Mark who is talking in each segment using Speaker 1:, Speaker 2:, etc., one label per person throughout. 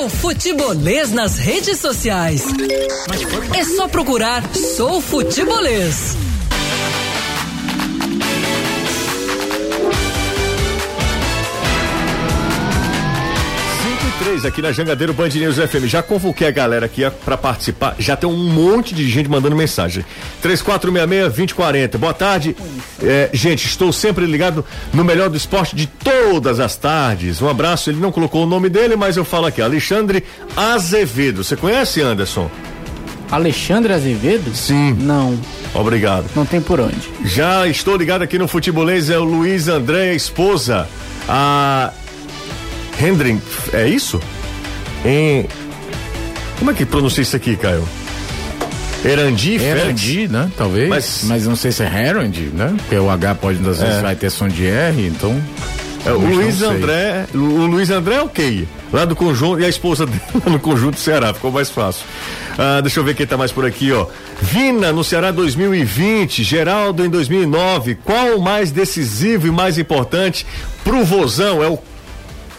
Speaker 1: O Futebolês nas redes sociais. É só procurar Sou Futebolês.
Speaker 2: Três aqui na Jangadeiro Band News FM. Já convoquei a galera aqui para participar. Já tem um monte de gente mandando mensagem. 3466-2040. Boa tarde. É, gente, estou sempre ligado no melhor do esporte de todas as tardes. Um abraço. Ele não colocou o nome dele, mas eu falo aqui. Alexandre Azevedo. Você conhece, Anderson?
Speaker 3: Alexandre Azevedo?
Speaker 2: Sim.
Speaker 3: Não.
Speaker 2: Obrigado.
Speaker 3: Não tem por onde.
Speaker 2: Já estou ligado aqui no Futebolês, é o Luiz André, a esposa. A Hendren, é isso? Em. Como é que pronuncia isso aqui, Caio? Erandi
Speaker 4: Erandi, né? Talvez. Mas, mas não sei se é Herandi, né? Porque o H pode, às vezes, é. vai ter som de R, então.
Speaker 2: É, o Luiz André, o Luiz André é ok. Lá do conjunto, e a esposa dele no conjunto do Ceará, ficou mais fácil. Ah, deixa eu ver quem tá mais por aqui, ó. Vina no Ceará 2020, Geraldo em 2009. Qual o mais decisivo e mais importante pro Vozão? É o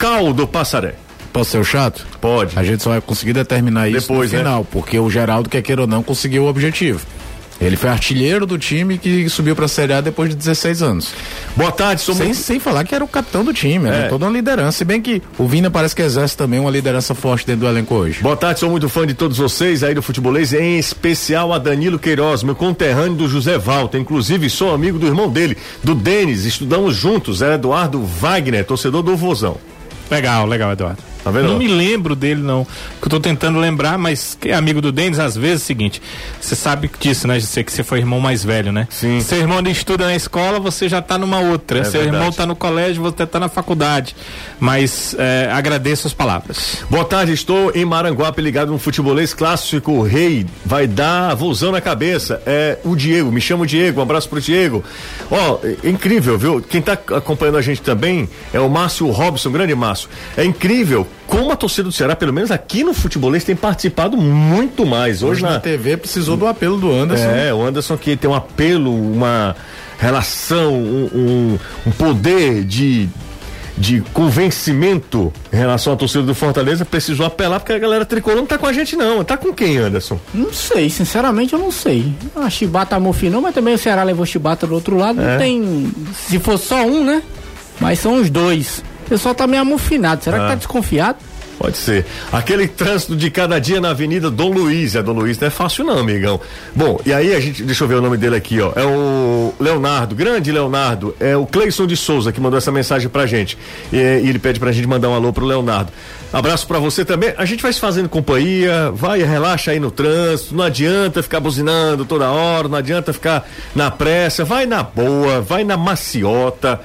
Speaker 2: Caldo Passaré.
Speaker 4: Posso ser o chato?
Speaker 2: Pode.
Speaker 4: A gente só vai conseguir determinar isso Depois, no né? final, né? porque o Geraldo, quer queira ou não, conseguiu o objetivo. Ele foi artilheiro do time que subiu para a Série A depois de 16 anos.
Speaker 2: Boa tarde, somos...
Speaker 4: sem, sem falar que era o capitão do time, era é. toda uma liderança. Se bem que o Vina parece que exerce também uma liderança forte dentro do elenco hoje.
Speaker 2: Boa tarde, sou muito fã de todos vocês aí do futebolês, em especial a Danilo Queiroz, meu conterrâneo do José Valta. Inclusive, sou amigo do irmão dele, do Denis. Estudamos juntos, é Eduardo Wagner, torcedor do Vozão.
Speaker 5: Legal, legal, Eduardo. Tá? Não me lembro dele, não. Que eu tô tentando lembrar, mas que é amigo do Denis, às vezes é o seguinte: você sabe disso, né? Você que você foi irmão mais velho, né?
Speaker 2: Sim.
Speaker 5: Seu irmão estuda na escola, você já tá numa outra. É Seu verdade. irmão tá no colégio, você tá na faculdade. Mas é, agradeço as palavras.
Speaker 2: Boa tarde, estou em Maranguape ligado no futebolês clássico. O rei vai dar vozão na cabeça. É o Diego, me chamo Diego, um abraço pro Diego. Ó, oh, é incrível, viu? Quem tá acompanhando a gente também é o Márcio Robson, grande Márcio. É incrível como a torcida do Ceará, pelo menos aqui no futebolês, tem participado muito mais. Hoje, Hoje na...
Speaker 4: na TV precisou do apelo do Anderson.
Speaker 2: É, o Anderson que tem um apelo, uma relação, um, um, um poder de de convencimento em relação à torcida do Fortaleza, precisou apelar porque a galera tricolor não tá com a gente não. Tá com quem, Anderson?
Speaker 3: Não sei, sinceramente eu não sei. A Chibata amofinou, mas também o Ceará levou Chibata do outro lado. É. Não tem. Se for só um, né? Mas são os dois pessoal tá meio amofinado. Será ah. que tá desconfiado?
Speaker 2: Pode ser. Aquele trânsito de cada dia na Avenida Dom Luiz. É Dom Luiz não é fácil não, amigão. Bom, e aí a gente, deixa eu ver o nome dele aqui, ó. É o Leonardo, grande Leonardo. É o Cleison de Souza que mandou essa mensagem pra gente. E, e ele pede pra gente mandar um alô pro Leonardo. Abraço para você também. A gente vai se fazendo companhia, vai, relaxa aí no trânsito. Não adianta ficar buzinando toda hora, não adianta ficar na pressa. Vai na boa, vai na maciota.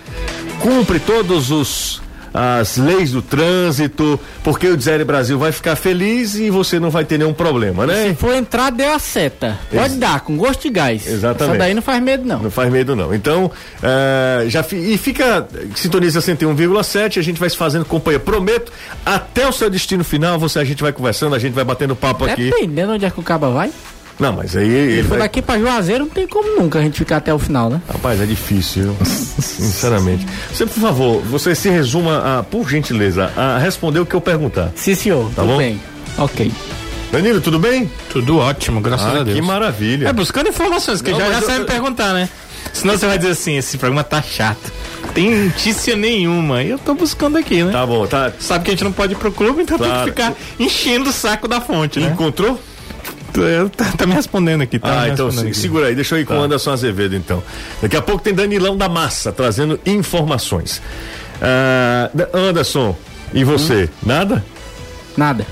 Speaker 2: Cumpre todos os as leis do trânsito, porque o Design Brasil vai ficar feliz e você não vai ter nenhum problema, né?
Speaker 3: Se for entrar, deu a seta. Pode Ex dar, com gosto de gás.
Speaker 2: Exatamente. Essa
Speaker 3: daí não faz medo, não.
Speaker 2: Não faz medo, não. Então, uh, já e fica, sintoniza 101,7, a gente vai se fazendo companhia. Prometo, até o seu destino final, você, a gente vai conversando, a gente vai batendo papo aqui.
Speaker 3: Dependendo onde é que o caba vai.
Speaker 2: Não, mas aí ele.
Speaker 3: vai... daqui pra Juazeiro não tem como nunca a gente ficar até o final, né?
Speaker 2: Rapaz, é difícil, sinceramente. Você, por favor, você se resuma, a, por gentileza, a responder o que eu perguntar.
Speaker 3: Sim, senhor. Tá tudo bom? bem. Ok.
Speaker 2: Danilo, tudo bem?
Speaker 5: Tudo ótimo, graças ah, a Deus.
Speaker 2: Que maravilha.
Speaker 5: É buscando informações, que não, já, já eu... sabe perguntar, né? Senão você vai dizer assim, esse programa tá chato. Tem notícia nenhuma. Eu tô buscando aqui, né?
Speaker 2: Tá bom, tá.
Speaker 5: Sabe que a gente não pode ir pro clube, então claro. tem que ficar enchendo o saco da fonte, né?
Speaker 2: Encontrou?
Speaker 5: Tá, tá, me respondendo aqui, tá?
Speaker 2: Ah, então aqui. segura aí, deixa eu ir tá. com o Anderson Azevedo então. Daqui a pouco tem Danilão da Massa trazendo informações. Ah, Anderson, e você? Hum? Nada?
Speaker 3: Nada.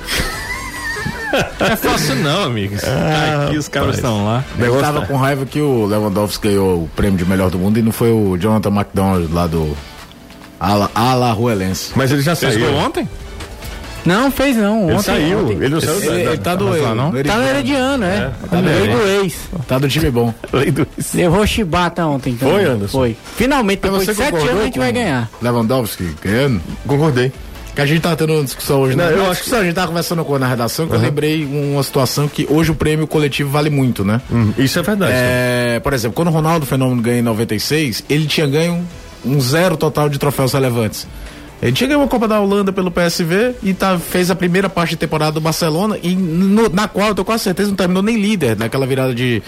Speaker 5: é fácil não, amigos. Ah, aqui os caras estão lá.
Speaker 4: Eu tava tá. com raiva que o Lewandowski ganhou o prêmio de melhor do mundo e não foi o Jonathan McDonald lá do Ala, Ala Ruelense.
Speaker 2: Mas ele já saiu.
Speaker 5: ontem?
Speaker 3: Não, fez não.
Speaker 2: Ele
Speaker 3: ontem,
Speaker 2: saiu.
Speaker 3: Ontem.
Speaker 2: Ele não saiu.
Speaker 4: Ele, ele tá do. Tá,
Speaker 3: não? Tá no Herediano, é. é. Tá no
Speaker 4: lei do ex. Tá do time bom.
Speaker 3: Lei do ex. Levou Chibata ontem.
Speaker 2: Também. Foi, Anderson?
Speaker 3: Foi. Finalmente, depois de sete anos, a gente vai ganhar.
Speaker 4: Lewandowski ganhando?
Speaker 2: Concordei.
Speaker 4: Que a gente tava tendo uma discussão hoje, né? Eu acho que a gente tava conversando com na redação, que uhum. eu lembrei uma situação que hoje o prêmio coletivo vale muito, né?
Speaker 2: Hum, isso é verdade.
Speaker 4: É, por exemplo, quando o Ronaldo Fenômeno ganha em 96, ele tinha ganho um zero total de troféus relevantes. Ele chegou a Copa da Holanda pelo PSV e tá, fez a primeira parte de temporada do Barcelona, e no, na qual eu tô com a certeza não terminou nem líder naquela virada de,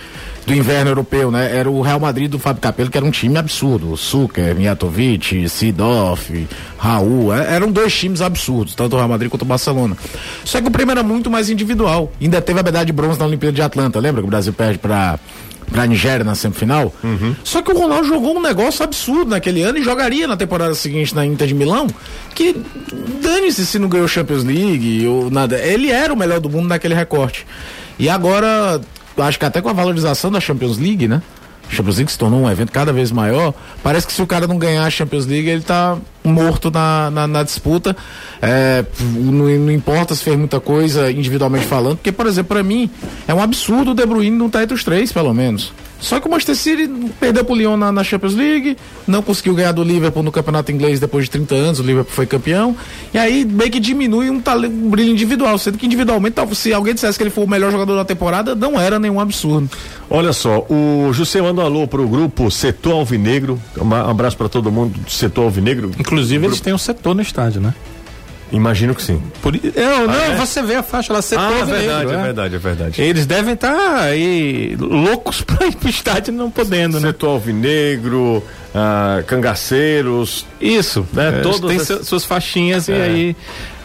Speaker 4: do inverno europeu, né? Era o Real Madrid do Fábio Capello, que era um time absurdo. Suker, Mijatovic, Sidoff, Raul, é, eram dois times absurdos, tanto o Real Madrid quanto o Barcelona. Só que o prêmio era muito mais individual. Ainda teve a medalha de bronze na Olimpíada de Atlanta, lembra que o Brasil perde para pra Nigéria na semifinal. Uhum. Só que o Ronaldo jogou um negócio absurdo naquele ano e jogaria na temporada seguinte na Inter de Milão. Que dane-se se não ganhou Champions League ou nada. Ele era o melhor do mundo naquele recorte. E agora, acho que até com a valorização da Champions League, né? Champions League se tornou um evento cada vez maior. Parece que se o cara não ganhar a Champions League, ele tá morto na, na, na disputa. É, não, não, importa se fez muita coisa individualmente falando, porque, por exemplo, para mim, é um absurdo o De Bruyne não estar tá entre os três, pelo menos. Só que o Manchester City perdeu pro Lyon na, na, Champions League, não conseguiu ganhar do Liverpool no Campeonato Inglês depois de 30 anos, o Liverpool foi campeão. E aí meio que diminui um, talento, um brilho individual, sendo que individualmente, se alguém dissesse que ele foi o melhor jogador da temporada, não era nenhum absurdo.
Speaker 2: Olha só, o José manda um alô pro grupo Setor Alvinegro. Um abraço para todo mundo do Setor Alvinegro.
Speaker 5: Inclusive, eles têm um setor no estádio, né?
Speaker 2: Imagino que sim.
Speaker 5: Por, eu, ah, não, é? você vê a faixa lá, setor ah,
Speaker 2: é verdade, negro, é, é verdade, é verdade.
Speaker 5: Eles devem estar tá aí loucos para ir pro estádio não podendo,
Speaker 2: né? Setor alvinegro, ah, cangaceiros.
Speaker 5: Isso, né? É, Todos tem as... suas faixinhas é. e aí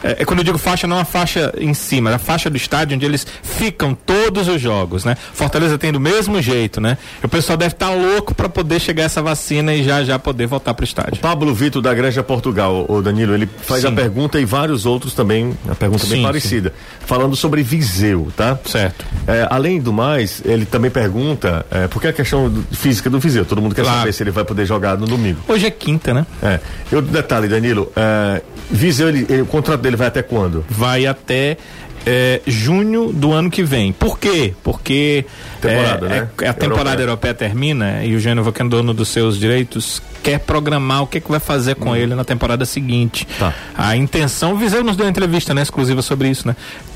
Speaker 5: é, é, quando eu digo faixa, não a faixa em cima, a faixa do estádio onde eles ficam todos os jogos, né? Fortaleza tem do mesmo jeito, né? O pessoal deve estar tá louco para poder chegar essa vacina e já já poder voltar para o estádio. O
Speaker 2: Pablo Vitor da Granja Portugal, o Danilo, ele faz sim. a pergunta e vários outros também, a pergunta sim, bem parecida, sim. falando sobre Viseu, tá?
Speaker 5: Certo.
Speaker 2: É, além do mais, ele também pergunta, é, porque a questão do, física do Viseu, todo mundo quer claro. saber se ele vai poder jogar no domingo.
Speaker 5: Hoje é quinta, né?
Speaker 2: É. Eu detalhe, Danilo, é, Viseu, ele, ele, o contrato dele vai até quando?
Speaker 5: Vai até é, junho do ano que vem. Por quê? Porque temporada, é, né? é, a temporada europeia. europeia termina e o Gênova, que é dono dos seus direitos, quer programar o que, que vai fazer com hum. ele na temporada seguinte. Tá. A intenção, o Viseu nos deu uma entrevista né, exclusiva sobre isso, né?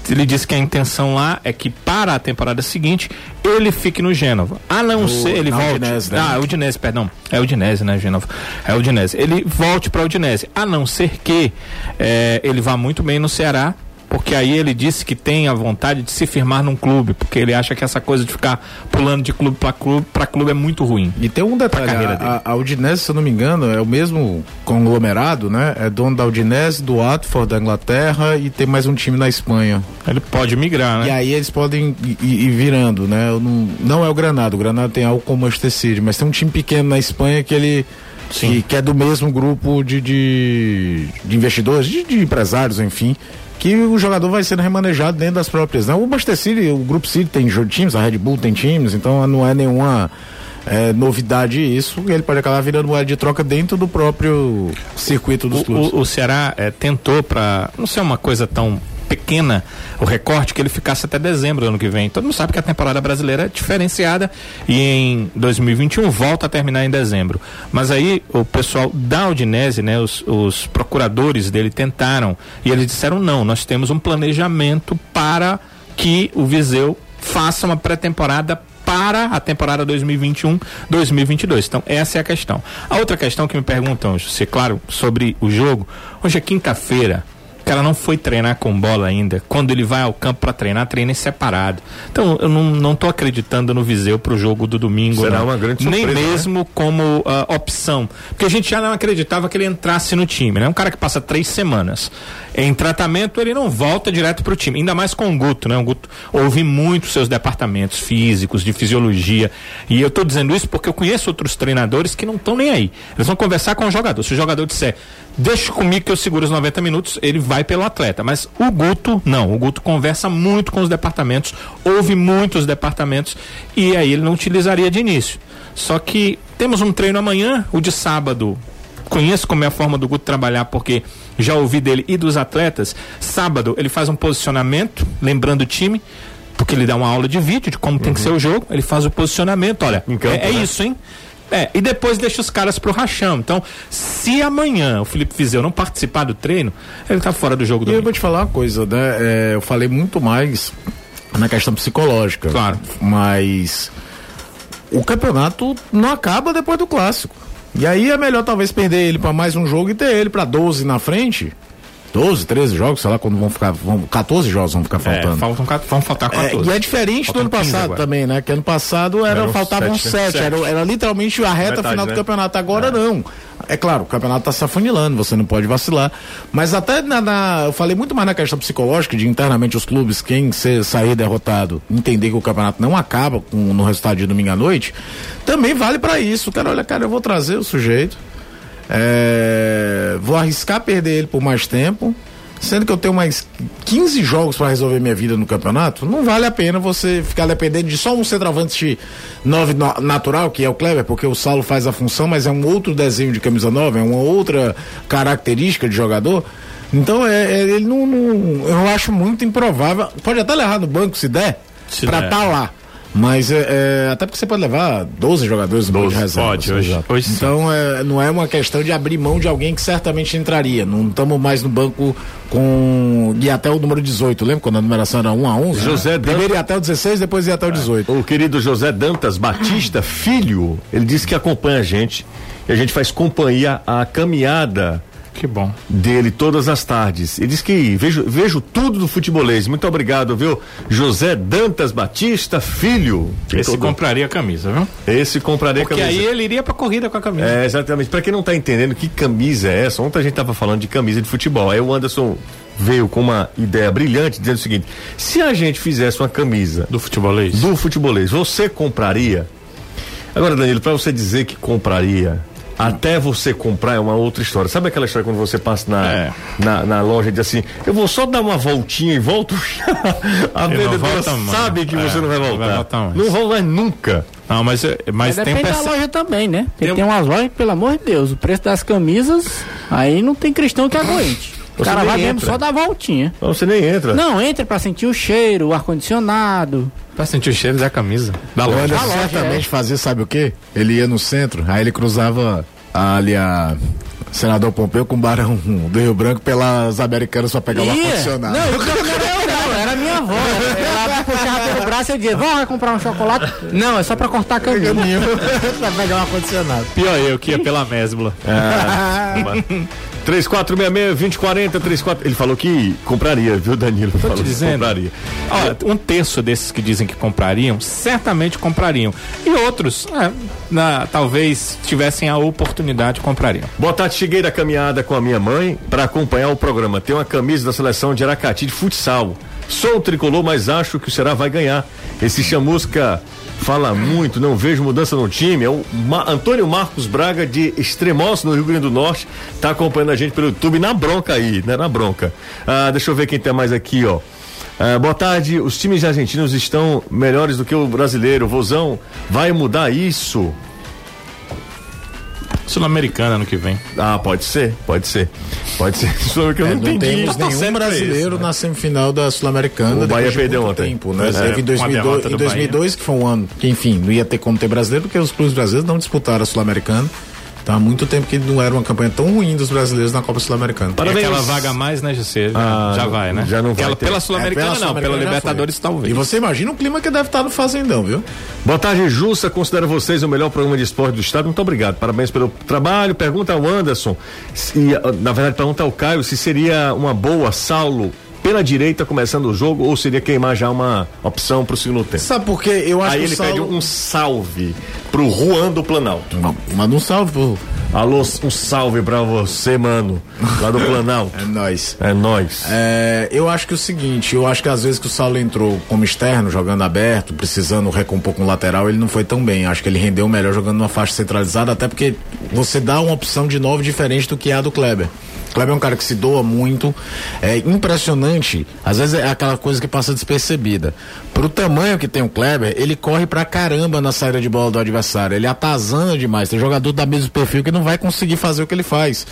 Speaker 5: Ele disse que a intenção lá é que para a temporada seguinte ele fique no Gênova. A não o, ser ele volte. Udinese, né? Ah, Udinese, perdão. É Udinese, né, Gênova? É Udinese. Ele volte para Udinese. A não ser que é, ele vá muito bem no Ceará porque aí ele disse que tem a vontade de se firmar num clube, porque ele acha que essa coisa de ficar pulando de clube para clube, para clube é muito ruim.
Speaker 4: E tem um detalhe, a, a, a Udinese, se eu não me engano, é o mesmo conglomerado, né? É dono da Udinese, do Watford da Inglaterra e tem mais um time na Espanha.
Speaker 5: Ele pode migrar, né?
Speaker 4: E aí eles podem ir, ir virando, né? Não, não é o Granada, o Granada tem algo como o Manchester City, mas tem um time pequeno na Espanha que ele que, que, é do mesmo grupo de, de, de investidores, de, de, empresários, enfim, que o jogador vai sendo remanejado dentro das próprias. Né? O Manchester City, o Grupo City tem times, a Red Bull tem times, então não é nenhuma é, novidade isso. Ele pode acabar virando moeda de troca dentro do próprio circuito dos
Speaker 5: o,
Speaker 4: clubes.
Speaker 5: O, o Ceará é, tentou para não ser uma coisa tão pequena o recorte que ele ficasse até dezembro do ano que vem. Todo mundo sabe que a temporada brasileira é diferenciada e em 2021 volta a terminar em dezembro. Mas aí o pessoal da Udinese, né, os, os procuradores dele tentaram e eles disseram não, nós temos um planejamento para que o Viseu faça uma pré-temporada para a temporada 2021-2022. Então, essa é a questão. A outra questão que me perguntam, se claro, sobre o jogo, hoje é quinta-feira que ela não foi treinar com bola ainda. Quando ele vai ao campo para treinar, treina em separado. Então, eu não, não tô acreditando no Viseu pro jogo do domingo.
Speaker 2: Será
Speaker 5: não.
Speaker 2: uma grande surpresa,
Speaker 5: Nem né? mesmo né? como uh, opção. Porque a gente já não acreditava que ele entrasse no time, né? Um cara que passa três semanas em tratamento, ele não volta direto pro time. Ainda mais com o Guto, né? O Guto ouve muito seus departamentos físicos, de fisiologia. E eu tô dizendo isso porque eu conheço outros treinadores que não estão nem aí. Eles vão conversar com o jogador. Se o jogador disser, deixa comigo que eu seguro os 90 minutos, ele vai pelo atleta. Mas o Guto, não. O Guto conversa muito com os departamentos, ouve muitos departamentos e aí ele não utilizaria de início. Só que temos um treino amanhã, o de sábado. Conheço como é a forma do Guto trabalhar, porque já ouvi dele e dos atletas. Sábado ele faz um posicionamento, lembrando o time, porque ele dá uma aula de vídeo de como uhum. tem que uhum. ser o jogo. Ele faz o posicionamento, olha, campo, é, é né? isso, hein? É, e depois deixa os caras pro rachão. Então, se amanhã o Felipe Vizeu não participar do treino, ele tá fora do jogo do
Speaker 4: E eu vou te falar uma coisa, né? É, eu falei muito mais na questão psicológica.
Speaker 5: Claro.
Speaker 4: Mas o campeonato não acaba depois do clássico. E aí é melhor talvez perder ele para mais um jogo e ter ele para 12 na frente. 12, 13 jogos, sei lá quando vão ficar. Vão, 14 jogos vão ficar faltando.
Speaker 5: É, faltam, vão faltar 14.
Speaker 4: É, e é diferente
Speaker 5: Faltam
Speaker 4: do ano
Speaker 5: 15
Speaker 4: passado
Speaker 5: agora.
Speaker 4: também, né? Que ano passado era,
Speaker 2: Eram
Speaker 4: faltavam
Speaker 2: sete,
Speaker 4: 7,
Speaker 2: né?
Speaker 4: era, era literalmente a reta
Speaker 2: Metade,
Speaker 4: final
Speaker 2: né?
Speaker 4: do campeonato. Agora não. É claro, o campeonato tá se afunilando, você não pode vacilar. Mas até na, na- Eu falei muito mais na questão psicológica de internamente os clubes, quem ser, sair derrotado, entender que o campeonato não acaba com, no resultado de domingo à noite, também vale pra isso. Cara, olha, cara, eu vou trazer o sujeito. É, vou arriscar perder ele por mais tempo. Sendo que eu tenho mais 15 jogos para resolver minha vida no campeonato, não vale a pena você ficar dependendo de só um centroavante 9 no- natural, que é o Kleber, porque o Saulo faz a função, mas é um outro desenho de camisa 9, é uma outra característica de jogador. Então é, é- ele não, não- Eu acho muito improvável. Pode até levar no banco se der, para estar lá. Mas é, é, até porque você pode levar 12 jogadores no banco de
Speaker 2: 12,
Speaker 4: reserva.
Speaker 5: pode, hoje- hoje
Speaker 4: então é, não é uma questão de abrir mão de alguém que certamente entraria. Não estamos mais no banco com. e até o número 18. Lembra quando a numeração era 1 a 11?
Speaker 2: José
Speaker 4: Primeiro ia até o 16, depois ia até o 18.
Speaker 2: O querido José Dantas Batista, filho, ele disse que acompanha a gente e a gente faz companhia à caminhada
Speaker 5: Que bom.
Speaker 2: dele todas as tardes. Ele diz que vejo, vejo tudo do futebolês. Muito obrigado, viu? José Dantas Batista, filho.
Speaker 5: Esse
Speaker 2: Todo-
Speaker 5: compraria a camisa, viu?
Speaker 2: Esse compraria
Speaker 5: Porque
Speaker 2: camisa.
Speaker 5: aí ele iria pra corrida com a camisa.
Speaker 2: É, exatamente. Pra quem não tá entendendo que camisa é essa, ontem a gente tava falando de camisa de futebol. Aí o Anderson veio com uma ideia brilhante dizendo o seguinte: se a gente fizesse uma camisa
Speaker 5: Do futebolês.
Speaker 2: do futebolês, você compraria? Agora, Danilo, pra você dizer que compraria, até você comprar é uma outra história. Sabe aquela história quando você passa na,
Speaker 5: É.
Speaker 2: na, na loja e diz assim, eu vou só dar uma voltinha e volto? a
Speaker 5: não
Speaker 2: vendedora
Speaker 5: mais.
Speaker 2: sabe que
Speaker 5: É,
Speaker 2: você não vai
Speaker 5: não
Speaker 2: voltar.
Speaker 5: vai voltar.
Speaker 2: Não volta mais nunca.
Speaker 5: Não, mas, é- mas
Speaker 3: Mas
Speaker 5: tem
Speaker 3: depende da loja também, né? Porque
Speaker 5: Tem
Speaker 3: tem,
Speaker 5: um-
Speaker 3: umas lojas, que, pelo amor de Deus, o preço das camisas, aí não tem cristão que aguente. O cara vai mesmo
Speaker 2: entra.
Speaker 3: só dar voltinha.
Speaker 2: Então Você nem entra.
Speaker 3: Não, entra pra sentir o cheiro, o ar-condicionado.
Speaker 5: Pra sentir o cheiro da camisa. Da loja.
Speaker 4: Anderson
Speaker 3: loja,
Speaker 4: certamente fazia, sabe o quê? Ele ia no centro, aí ele cruzava ali a. Senador Pompeu com o Barão do Rio Branco pelas Americanas pra pegar o ar-condicionado.
Speaker 3: Não, eu não não, era minha avó. Ela puxava pelo braço e eu dizia, vamos vai comprar um chocolate? Não, é só pra cortar a camisa.
Speaker 4: pra pegar o ar-condicionado.
Speaker 5: Pior eu que ia pela mesbla.
Speaker 2: 3466-2040, 34. Ele falou que compraria, viu, Danilo?
Speaker 5: Tô
Speaker 2: falou
Speaker 5: te
Speaker 2: que
Speaker 5: dizendo.
Speaker 2: compraria.
Speaker 5: Olha, um terço desses que dizem que comprariam, certamente comprariam. E outros, é, na- talvez tivessem a oportunidade, comprariam.
Speaker 2: Boa tarde, cheguei da caminhada com a minha mãe para acompanhar o programa. Tem uma camisa da seleção de Aracati de futsal. Sou o tricolor, mas acho que o Ceará vai ganhar. Esse chamusca fala muito, não vejo mudança no time. É o Ma- Antônio Marcos Braga de Extremoz, no Rio Grande do Norte, tá acompanhando a gente pelo YouTube na bronca aí, né? Na bronca. Ah, deixa eu ver quem tem mais aqui, ó. Ah, boa tarde, os times argentinos estão melhores do que o brasileiro. Vozão, vai mudar isso?
Speaker 5: Sul-Americana ano que vem.
Speaker 2: Ah, pode ser, pode ser. Pode ser. É que eu
Speaker 4: É,
Speaker 2: não
Speaker 4: não
Speaker 2: entendi.
Speaker 4: temos nenhum
Speaker 5: pra
Speaker 4: brasileiro
Speaker 5: isso, né?
Speaker 4: na semifinal da Sul-Americana.
Speaker 2: O Bahia
Speaker 4: de
Speaker 2: perdeu ontem.
Speaker 4: Tempo, né?
Speaker 2: É,
Speaker 4: Teve em
Speaker 5: com a
Speaker 4: 2002,
Speaker 5: derrota
Speaker 4: em
Speaker 5: do
Speaker 4: 2002 que foi um ano que, enfim, não ia ter como ter brasileiro, porque os clubes brasileiros não disputaram a Sul-Americana. Então há muito tempo que não era uma campanha tão ruim dos brasileiros na Copa Sul-Americana.
Speaker 2: Parabéns.
Speaker 5: E aquela vaga a mais, né, José? Já,
Speaker 2: Ah,
Speaker 5: já vai, né?
Speaker 2: já não vai
Speaker 5: Aquela,
Speaker 2: ter.
Speaker 5: pela
Speaker 4: É,
Speaker 5: Sul-Americana não,
Speaker 4: Sul-Americana
Speaker 5: pela Libertadores
Speaker 4: foi.
Speaker 5: talvez.
Speaker 4: E você imagina o clima que deve estar no Fazendão, viu?
Speaker 2: Boa tarde, Jussa. Considero vocês o melhor programa de esporte do estado. Muito obrigado. Parabéns pelo trabalho. Pergunta ao Anderson. Se, na verdade, pergunta ao Caio se seria uma boa Saulo pela direita começando o jogo ou seria queimar já uma opção pro segundo tempo.
Speaker 4: Sabe por quê? Eu acho
Speaker 2: Aí
Speaker 4: que
Speaker 2: ele
Speaker 4: o Saulo...
Speaker 2: pede um salve pro Juan do Planalto.
Speaker 4: Não, Manda um salve pro...
Speaker 2: Alô, um salve pra você, mano, lá do Planalto.
Speaker 4: É nóis.
Speaker 2: É nóis.
Speaker 4: É, eu acho que é o seguinte, eu acho que às vezes que o Saulo entrou como externo, jogando aberto, precisando recompor com o lateral, ele não foi tão bem. Acho que ele rendeu melhor jogando numa faixa centralizada, até porque você dá uma opção de novo diferente do que é a do Kleber. Kleber é um cara que se doa muito, é impressionante. Às vezes é aquela coisa que passa despercebida. Pro tamanho que tem o Kleber, ele corre pra caramba na saída de bola do adversário. Ele atazana demais. Tem jogador da mesmo perfil que não vai conseguir fazer o que ele faz.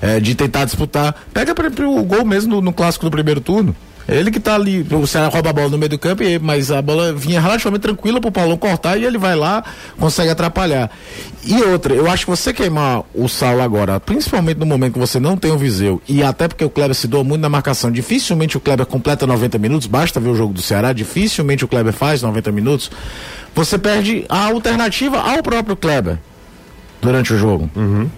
Speaker 4: É, de tentar disputar. Pega pra- pra o gol mesmo no, no clássico do primeiro turno. Ele que tá ali, o Ceará rouba a bola no meio do campo, mas a bola vinha relativamente tranquila pro Paulão cortar e ele vai lá, consegue atrapalhar. E outra, eu acho que você queimar o Saulo agora, principalmente no momento que você não tem o Viseu, e até porque o Kleber se doa muito na marcação, dificilmente o Kleber completa 90 minutos, basta ver o jogo do Ceará, dificilmente o Kleber faz 90 minutos, você perde a alternativa ao próprio Kleber. Durante o jogo.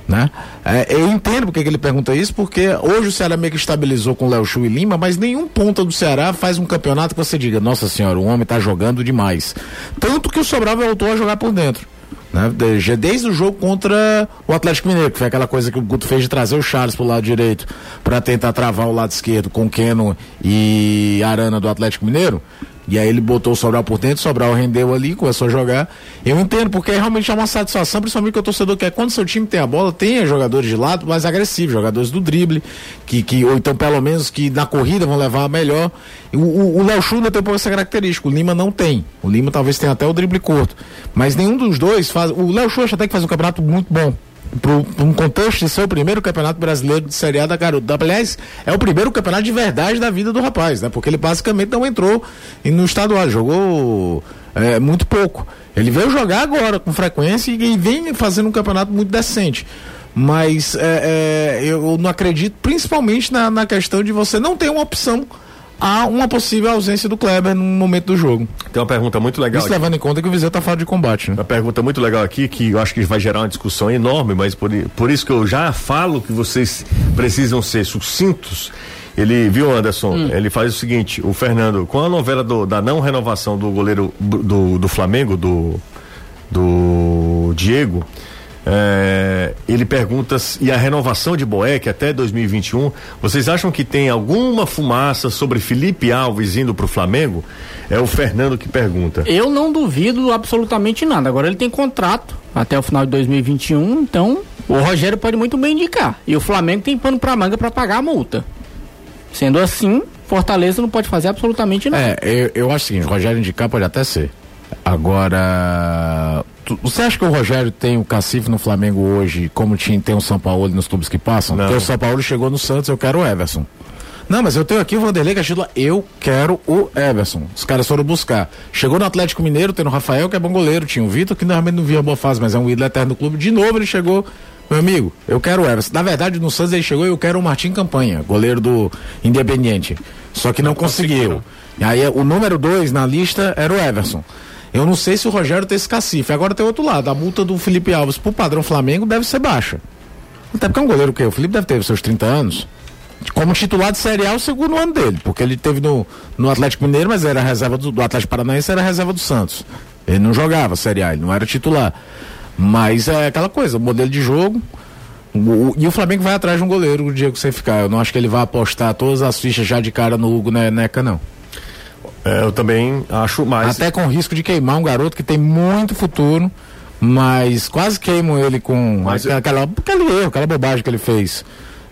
Speaker 4: Né? É, eu entendo porque que ele pergunta isso, porque hoje o Ceará meio que estabilizou com Léo Chu e Lima, mas nenhum ponta do Ceará faz um campeonato que você diga, nossa senhora, o homem tá jogando demais. Tanto que o Sobral voltou a jogar por dentro. Né? Desde, desde o jogo contra o Atlético Mineiro, que foi aquela coisa que o Guto fez de trazer o Charles pro lado direito para tentar travar o lado esquerdo com Keno e Arana do Atlético Mineiro. E aí ele botou o Sobral por dentro, o Sobral rendeu ali, começou a jogar. Eu entendo, porque realmente é uma satisfação, principalmente que o torcedor quer, quando seu time tem a bola, tenha jogadores de lado mais agressivos, jogadores do drible, que, que, ou então pelo menos que na corrida vão levar a melhor. O, Léo Xuna tem um pouco essa característica, o Lima não tem. O Lima talvez tenha até o drible curto. Mas nenhum dos dois faz. O Léo Xuna até que faz um campeonato muito bom para um contexto de ser o primeiro campeonato brasileiro de Série A da Garoto. Aliás, é o primeiro campeonato de verdade da vida do rapaz, né? Porque ele basicamente não entrou no estadual, jogou é, muito pouco. Ele veio jogar agora com frequência e, e vem fazendo um campeonato muito decente. Mas é, é, eu não acredito, principalmente na, na questão de você não ter uma opção há uma possível ausência do Kleber no momento do jogo.
Speaker 2: Tem uma pergunta muito legal.
Speaker 4: Isso aqui. levando em conta que o Viseu tá fora de combate, né?
Speaker 2: Uma pergunta muito legal aqui, que eu acho que vai gerar uma discussão enorme, mas por, por isso que eu já falo que vocês precisam ser sucintos. Ele, viu, Anderson? Hum. Ele faz o seguinte: o Fernando, com a novela do, da não renovação do goleiro do, do Flamengo, do, do Diego, é, ele pergunta e a renovação de Boeck até 2021, vocês acham que tem alguma fumaça sobre Felipe Alves indo para o Flamengo? É o Fernando que pergunta.
Speaker 3: Eu não duvido absolutamente nada. Agora ele tem contrato até o final de 2021, então o Rogério pode muito bem indicar. E o Flamengo tem pano para manga para pagar a multa. Sendo assim, Fortaleza não pode fazer absolutamente nada.
Speaker 4: É, eu, eu acho o seguinte, o Rogério indicar pode até ser. Agora, você acha que o Rogério tem o cacife no Flamengo hoje, como tinha, tem o São Paulo nos clubes que passam? Não. Porque o São Paulo chegou no Santos, eu quero o Everson. Não, mas eu tenho aqui o Vanderlei Castilho, eu quero o Everson. Os caras foram buscar. Chegou no Atlético Mineiro, tem o Rafael, que é bom goleiro, tinha o Vitor, que normalmente não via boa fase, mas é um ídolo eterno do clube. De novo ele chegou, meu amigo, eu quero o Everson. Na verdade, no Santos ele chegou e eu quero o Martim Campanha, goleiro do Independiente. Só que não, não conseguiu. E aí o número dois na lista era o Everson. Eu não sei se o Rogério tem esse cacife. Agora tem outro lado. A multa do Felipe Alves pro padrão Flamengo deve ser baixa. Até porque é um goleiro que o Felipe deve ter seus 30 anos. Como titular de Série A, o segundo ano dele. Porque ele teve no, no Atlético Mineiro, mas era reserva do, do Atlético Paranaense, era reserva do Santos. Ele não jogava Série A, ele não era titular. Mas é aquela coisa, modelo de jogo. O, e o Flamengo vai atrás de um goleiro o que você ficar. Eu não acho que ele vai apostar todas as fichas já de cara no Hugo Neca, não.
Speaker 2: É, eu também acho mais.
Speaker 4: Até com risco de queimar um garoto que tem muito futuro, mas quase queimo ele com mas aquela, aquele erro, aquela bobagem que ele fez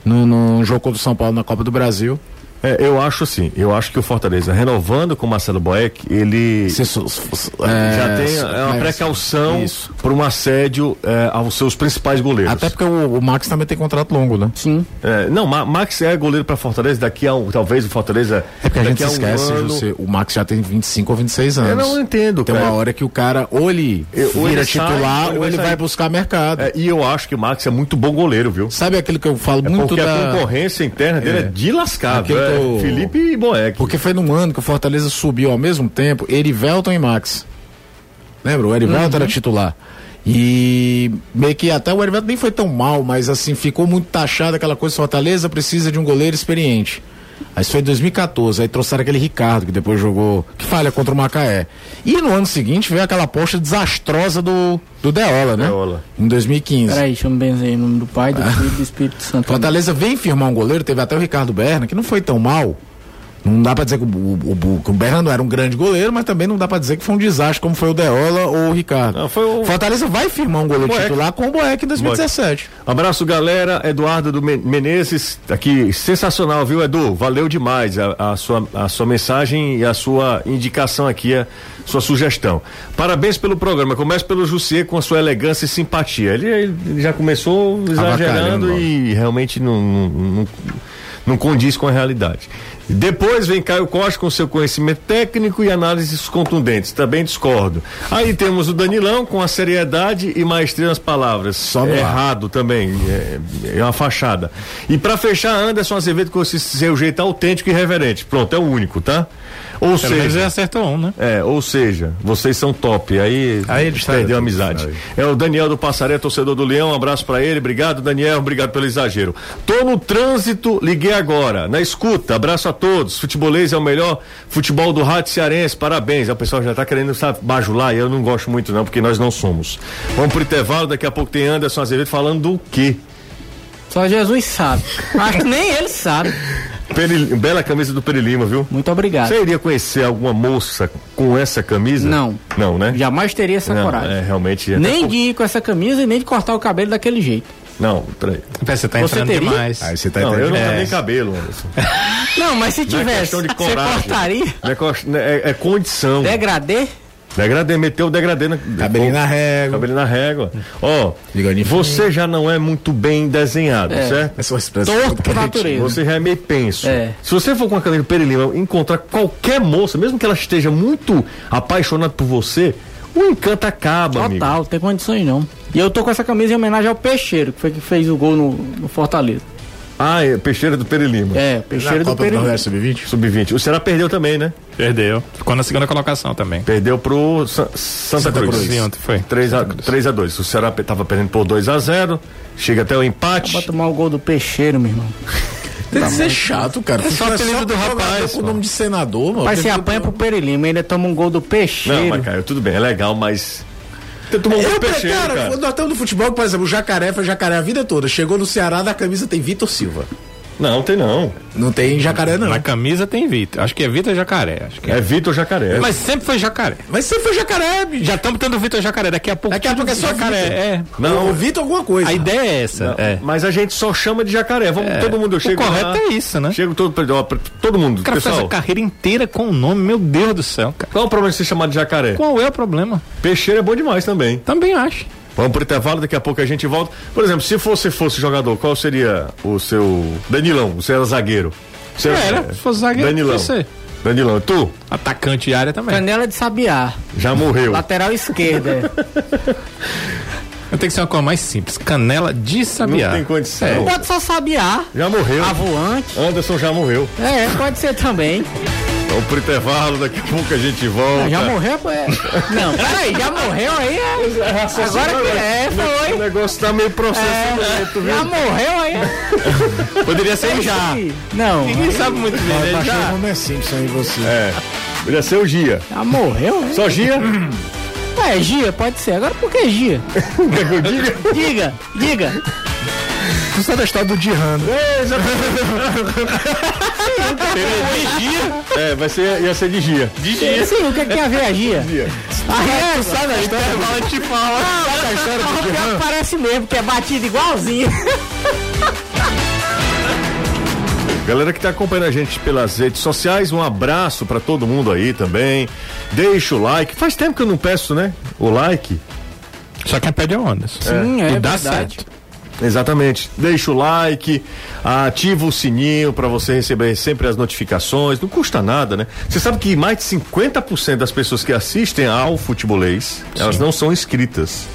Speaker 4: no, no jogo contra o São Paulo na Copa do Brasil.
Speaker 2: É, eu acho assim, eu acho que o Fortaleza, renovando com o Marcelo Boeck, ele
Speaker 4: se,
Speaker 2: é, já tem é uma precaução para um assédio é, aos seus principais goleiros.
Speaker 4: Até porque o, o, Max também tem contrato longo, né?
Speaker 3: Sim.
Speaker 2: É, não, Ma Max é goleiro para Fortaleza daqui a um, talvez o Fortaleza.
Speaker 4: É porque a gente um esquece, ano... José, o Max já tem 25 ou 26 anos.
Speaker 2: Eu não entendo,
Speaker 4: Tem cara. uma hora que o cara ou ele ou vira ele titular sai, ou ele vai, vai buscar mercado.
Speaker 2: É, e eu acho que o Max é muito bom goleiro, viu?
Speaker 4: Sabe aquilo que eu falo
Speaker 2: é
Speaker 4: muito
Speaker 2: porque
Speaker 4: da...
Speaker 2: a concorrência interna dele é, de lascar, o... Felipe e Boeck.
Speaker 4: Porque foi num ano que o Fortaleza subiu ao mesmo tempo Erivelton e Max. Lembra? O Erivelton uhum. era titular. E meio que até o Erivelton nem foi tão mal, mas assim, ficou muito taxado aquela coisa, Fortaleza precisa de um goleiro experiente. Aí isso foi em 2014, aí trouxeram aquele Ricardo, que depois jogou, que falha contra o Macaé. E no ano seguinte veio aquela aposta desastrosa do, do Deola, né?
Speaker 2: Deola.
Speaker 4: Em 2015.
Speaker 3: Peraí, deixa eu me benzer o nome do pai, do filho do Espírito Santo.
Speaker 4: Fortaleza vem firmar um goleiro, teve até o Ricardo Berna, que não foi tão mal. Não dá para dizer que o, o, o, Bernardo era um grande goleiro, mas também não dá para dizer que foi um desastre como foi o Deola ou o Ricardo. Não, foi o... Fortaleza vai firmar um goleiro Boeck. titular com o Boeck em 2017.
Speaker 2: Boeck. Abraço, galera. Eduardo do Menezes, aqui, sensacional, viu, Edu? Valeu demais a, a, sua, a sua mensagem e a sua indicação aqui, a sua sugestão. Parabéns pelo programa. Começa pelo Jussier com a sua elegância e simpatia. Ele, ele já começou exagerando e realmente não, não, não, não condiz com a realidade. Depois vem Caio Costa com seu conhecimento técnico e análises contundentes. Também discordo. Aí temos o Danilão com a seriedade e maestria nas palavras.
Speaker 4: Só ar.
Speaker 2: Errado também. É, é uma fachada. E pra fechar, Anderson Azevedo com esse seu jeito autêntico e reverente. Pronto, é o único, tá? Ou
Speaker 5: Pelo menos ele
Speaker 2: seja.
Speaker 5: acertou um, né?
Speaker 2: É, ou seja, vocês são top. Aí,
Speaker 4: Aí eles
Speaker 2: perdeu a amizade.
Speaker 4: sabe?
Speaker 2: É o Daniel do Passaré, torcedor do Leão. Um abraço pra ele. Obrigado, Daniel. Obrigado pelo exagero. Tô no trânsito, liguei agora. Na escuta, abraço a todos. Futebolês é o melhor futebol do rádio cearense. Parabéns. O pessoal já tá querendo sabe, bajular e eu não gosto muito, não, porque nós não somos. Vamos pro intervalo. Daqui a pouco tem Anderson Azevedo falando do quê?
Speaker 3: Só Jesus sabe. Acho que nem ele sabe.
Speaker 2: Peri- Bela camisa do Perilima, viu?
Speaker 3: Muito obrigado.
Speaker 2: Você iria conhecer alguma moça com essa camisa?
Speaker 3: Não.
Speaker 2: Não, né?
Speaker 3: Jamais teria essa
Speaker 2: Não,
Speaker 3: coragem.
Speaker 2: É, realmente.
Speaker 3: Nem
Speaker 2: por-
Speaker 3: de ir com essa camisa e nem de cortar o cabelo daquele jeito.
Speaker 2: Não, peraí.
Speaker 5: Você tá
Speaker 3: Você
Speaker 5: entrando
Speaker 3: teria?
Speaker 5: demais.
Speaker 4: Aí você tá
Speaker 2: Não, eu não tenho
Speaker 5: É.
Speaker 2: nem cabelo, Anderson.
Speaker 3: Não, mas se
Speaker 2: Não é
Speaker 3: tivesse, você cortaria?
Speaker 2: É, é- é condição.
Speaker 3: Degradê?
Speaker 2: Degradê, meteu o degradê na.
Speaker 4: Cabelinho na régua.
Speaker 2: Cabelinho na régua. Ó,
Speaker 4: Bigodinho
Speaker 2: você já não é muito bem desenhado,
Speaker 3: É.
Speaker 2: certo?
Speaker 4: Essa expressão
Speaker 3: Torto por natureza.
Speaker 2: Você já é meio penso.
Speaker 3: É.
Speaker 2: Se você for com a caneta Perilima encontrar qualquer moça, mesmo que ela esteja muito apaixonada por você, o encanto acaba, amigo.
Speaker 3: Total, não tem condições não. E eu tô com essa camisa em homenagem ao Peixeiro, que foi que fez o gol no, no Fortaleza.
Speaker 2: Ah, é Peixeira do Perilima.
Speaker 3: É,
Speaker 4: Na
Speaker 3: Peixeiro do
Speaker 4: Copa do
Speaker 3: Pereira.
Speaker 4: Nordeste Sub-20?
Speaker 2: Sub-20. O Ceará perdeu também, né?
Speaker 5: Perdeu. Ficou na segunda colocação também.
Speaker 2: Perdeu pro Sa- Santa,
Speaker 4: Santa
Speaker 2: Cruz.
Speaker 4: Cruz.
Speaker 5: Sim, ontem foi.
Speaker 2: 3 a, 3 a 2 O Ceará tava perdendo por 2 a 0 Chega até o empate.
Speaker 3: Pra tomar o gol do Peixeiro, meu irmão.
Speaker 4: Tem que ser chato, cara. É
Speaker 5: só apelido do rapaz,
Speaker 4: Com o nome de senador, mano.
Speaker 3: Mas se apanha pro Perilima, ainda toma um gol do
Speaker 2: Não,
Speaker 3: Peixeiro.
Speaker 2: mas Caio, tudo bem, é legal, mas. Você tomou um
Speaker 4: Eu,
Speaker 2: do peixeiro,
Speaker 4: cara,
Speaker 2: cara.
Speaker 4: nós estamos no futebol, por exemplo, o Jacaré foi Jacaré a vida toda. Chegou no Ceará, na camisa tem Vitor Silva.
Speaker 2: Não, tem não.
Speaker 4: Não tem Jacaré, não.
Speaker 5: Na camisa tem Vitor. Acho que é Vitor Jacaré. Acho que é.
Speaker 2: É Vitor Jacaré.
Speaker 5: Mas sempre foi Jacaré.
Speaker 4: Mas você foi Jacaré, bicho.
Speaker 5: Já estamos tendo Vitor Jacaré. Daqui a pouco.
Speaker 4: Daqui a pouco é só
Speaker 5: Jacaré.
Speaker 4: Vitor.
Speaker 5: É.
Speaker 2: Não.
Speaker 4: o Vitor alguma coisa.
Speaker 5: A ideia é essa. é.
Speaker 2: Mas a gente só chama de jacaré. Vamos, todo mundo, eu chego
Speaker 5: correto
Speaker 2: lá,
Speaker 5: é isso, né?
Speaker 2: Chego todo, ó, todo mundo.
Speaker 5: O cara faz
Speaker 2: Pessoal,
Speaker 5: a carreira inteira com o nome. Meu Deus do céu, cara.
Speaker 2: qual é o problema de ser chamado de jacaré?
Speaker 5: Qual é o problema?
Speaker 2: Peixeiro é bom demais também.
Speaker 5: Também acho.
Speaker 2: Vamos pro intervalo, daqui a pouco a gente volta. Por exemplo, se você fosse jogador, qual seria o seu. Danilão, você era zagueiro. Você
Speaker 5: Era, se fosse zagueiro,
Speaker 2: Danilão.
Speaker 5: você.
Speaker 2: Danilão, tu
Speaker 5: Atacante de área também.
Speaker 3: Canela de Sabiá.
Speaker 2: já morreu.
Speaker 3: Lateral esquerda.
Speaker 5: Tem que ser uma coisa mais simples. Canela de sabiá.
Speaker 2: Não tem condição.
Speaker 5: É.
Speaker 3: Pode só Sabiá.
Speaker 2: Já morreu.
Speaker 3: Avoante.
Speaker 2: Anderson já morreu.
Speaker 3: É, pode ser também.
Speaker 2: Vamos pro intervalo, daqui a pouco a gente volta.
Speaker 3: Já morreu? É. Não, peraí, já morreu aí? É. Agora que é,
Speaker 2: O
Speaker 3: foi.
Speaker 2: negócio tá meio processo lento, viu?
Speaker 3: Já morreu aí?
Speaker 5: Poderia ser já.
Speaker 3: Não,
Speaker 5: Ninguém sabe muito bem. né?
Speaker 4: Baixou
Speaker 5: Já.
Speaker 4: o Homer Simpson em você.
Speaker 2: É. Podia ser o Gia.
Speaker 3: já morreu?
Speaker 2: Só Gia?
Speaker 3: É, Gia, pode ser. Agora por que Gia?
Speaker 2: Quer que eu diga?
Speaker 3: Diga, diga.
Speaker 4: Tu sabe da história do Dirrano.
Speaker 2: É, vai ser, ia ser de Gia.
Speaker 3: Sim, o que, é que tem a ver a Gia?
Speaker 2: Gia.
Speaker 3: A Gia, sabe a história?
Speaker 5: Te fala.
Speaker 3: Sabe a história do Gia? Parece mesmo, que é batido igualzinho.
Speaker 2: Galera que tá acompanhando a gente pelas redes sociais, um abraço pra todo mundo aí também. Deixa o like. Faz tempo que eu não peço, né? O like.
Speaker 5: Só quem pede é o Anderson.
Speaker 3: Sim, é
Speaker 5: E dá
Speaker 3: verdade.
Speaker 5: certo.
Speaker 2: Exatamente. Deixa o like, ativa o sininho pra você receber sempre as notificações. Não custa nada, né? Você sabe que mais de 50% das pessoas que assistem ao futebolês, elas não são inscritas.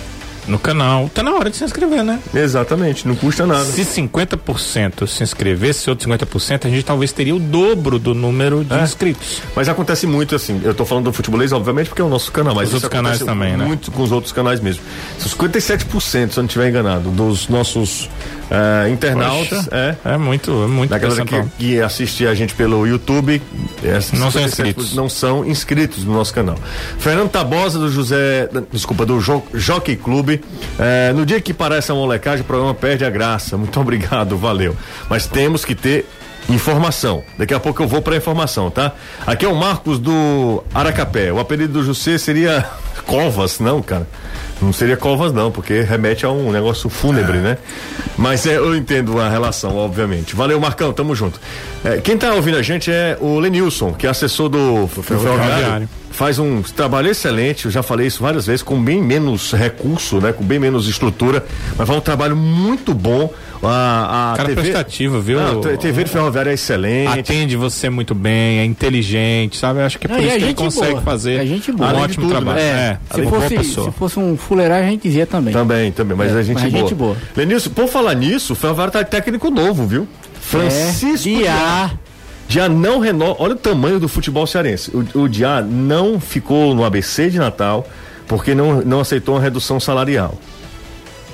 Speaker 5: No canal. Tá na hora de se inscrever, né?
Speaker 2: Exatamente, não custa nada.
Speaker 5: Se 50% se inscrevesse, outros 50%, a gente talvez teria o dobro do número de
Speaker 2: É.
Speaker 5: inscritos.
Speaker 2: Mas acontece muito assim. Eu tô falando do futebolês, obviamente, porque é o nosso canal, mas
Speaker 5: Os outros canais também, né?
Speaker 2: Muito com os outros canais mesmo. São 57%, se eu não estiver enganado, dos nossos eh, internautas.
Speaker 5: Poxa,
Speaker 2: É.
Speaker 5: É muito, é muito
Speaker 2: Da galera que, que assiste a gente pelo YouTube, esses
Speaker 5: Não são
Speaker 2: 57%
Speaker 5: inscritos.
Speaker 2: Não são inscritos no nosso canal. Fernando Tabosa, do José. Desculpa, do jo, Jockey Clube. Eh, no dia que parece a molecagem, o programa perde a graça. Muito obrigado, valeu. Mas temos que ter informação. Daqui a pouco eu vou pra informação, tá? Aqui é o Marcos do Aracapé. O apelido do José seria Covas, não, cara. Não seria Covas, não, porque remete a um negócio fúnebre, né? Mas é, eu entendo a relação, obviamente. Valeu, Marcão, tamo junto. É, quem tá ouvindo a gente é o Lenilson, que é assessor do, do Ferroviário. Faz um trabalho excelente, eu já falei isso várias vezes, com bem menos recurso, né? Com bem menos estrutura, mas faz um trabalho muito bom. A, a
Speaker 5: Cara
Speaker 2: TV,
Speaker 5: prestativo, viu?
Speaker 2: Não, a TV de Ferroviária é excelente.
Speaker 5: Atende você muito bem, é inteligente, sabe? Eu acho que é por
Speaker 3: Não,
Speaker 5: isso
Speaker 3: é
Speaker 5: que ele
Speaker 3: gente
Speaker 5: consegue
Speaker 3: boa.
Speaker 5: fazer
Speaker 3: É gente boa.
Speaker 5: um
Speaker 2: Além
Speaker 5: ótimo
Speaker 2: tudo,
Speaker 5: trabalho.
Speaker 2: né?
Speaker 5: É,
Speaker 3: Se
Speaker 5: boa
Speaker 3: fosse, se fosse um fuleiragem, a gente dizia também.
Speaker 2: Também, também, mas
Speaker 3: É,
Speaker 2: a gente
Speaker 3: mas
Speaker 2: boa.
Speaker 3: gente boa.
Speaker 2: Lenilson, por falar nisso, o Ferroviário tá técnico novo, viu? Francisco
Speaker 3: é, Diá.
Speaker 2: Já não renova. Olha o tamanho do futebol cearense. O, o Diá não ficou no ABC de Natal porque não, não aceitou uma redução salarial.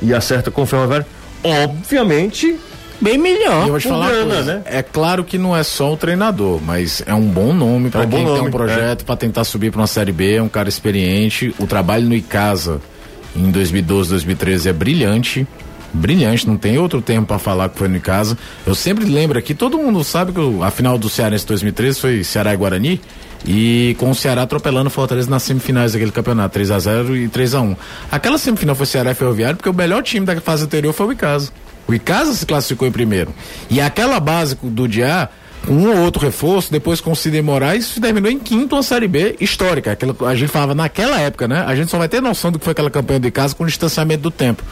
Speaker 2: E acerta com o Ferroviário. Obviamente,
Speaker 3: Bem melhor.
Speaker 4: Eu falar
Speaker 2: grana, né?
Speaker 4: É claro que não é só o treinador, mas é um bom nome para
Speaker 2: É um
Speaker 4: quem tem
Speaker 2: nome,
Speaker 4: um projeto para tentar subir para uma série B, é um cara experiente. O trabalho no Icasa em 2012, 2013 é brilhante. Brilhante, não tem outro termo para falar que foi no Icasa. Eu sempre lembro aqui, todo mundo sabe que a final do Cearense 2013 foi Ceará e Guarani e com o Ceará atropelando o Fortaleza nas semifinais daquele campeonato, 3 a 0 e 3 a 1. Aquela semifinal foi Ceará e Ferroviário porque o melhor time da fase anterior foi o Icasa. O Icasa se classificou em primeiro. E aquela base do Diá, um ou outro reforço, depois com o Sidney Moraes, terminou em quinto uma Série B histórica. Aquela, a gente falava naquela época, né? A gente só vai ter noção do que foi aquela campanha do Icasa com o distanciamento do tempo.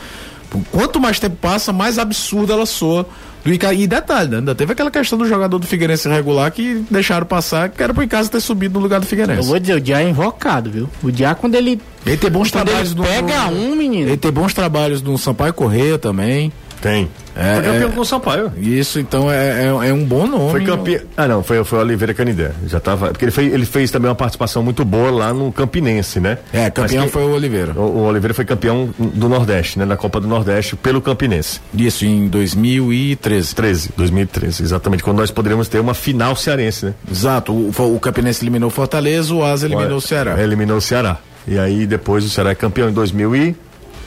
Speaker 4: Quanto mais tempo passa, mais absurda ela soa do Icasa. E detalhe, né? ainda teve aquela questão do jogador do Figueirense regular que deixaram passar, que era pro Icasa ter subido no lugar do
Speaker 3: Eu
Speaker 4: Figueirense.
Speaker 3: vou dizer, o Diá é invocado, viu? O Diá, quando ele,
Speaker 4: Ele tem bons
Speaker 3: quando
Speaker 4: trabalhos
Speaker 3: ele
Speaker 4: no.
Speaker 3: pega um, menino.
Speaker 4: Ele tem bons trabalhos no Sampaio Correia também.
Speaker 2: Tem.
Speaker 4: É,
Speaker 2: foi campeão
Speaker 4: é-
Speaker 2: com o Sampaio.
Speaker 4: Isso, então é, é, é um bom nome.
Speaker 2: Foi campeão. Ah, não, foi, foi o Oliveira Canidé. Já tava. Porque ele, fez, ele fez também uma participação muito boa lá no Campinense, né?
Speaker 4: É, campeão
Speaker 2: quem-
Speaker 4: foi o Oliveira.
Speaker 2: O, o Oliveira foi campeão do Nordeste, né? Na Copa do Nordeste pelo Campinense.
Speaker 4: Isso, em 2013.
Speaker 2: 13, 2013, exatamente. Quando nós poderíamos ter uma final cearense, né?
Speaker 4: Exato, o, o Campinense eliminou o Fortaleza, o Asa eliminou o Ceará.
Speaker 2: Eliminou o Ceará. E aí depois o Ceará é campeão em 2000 e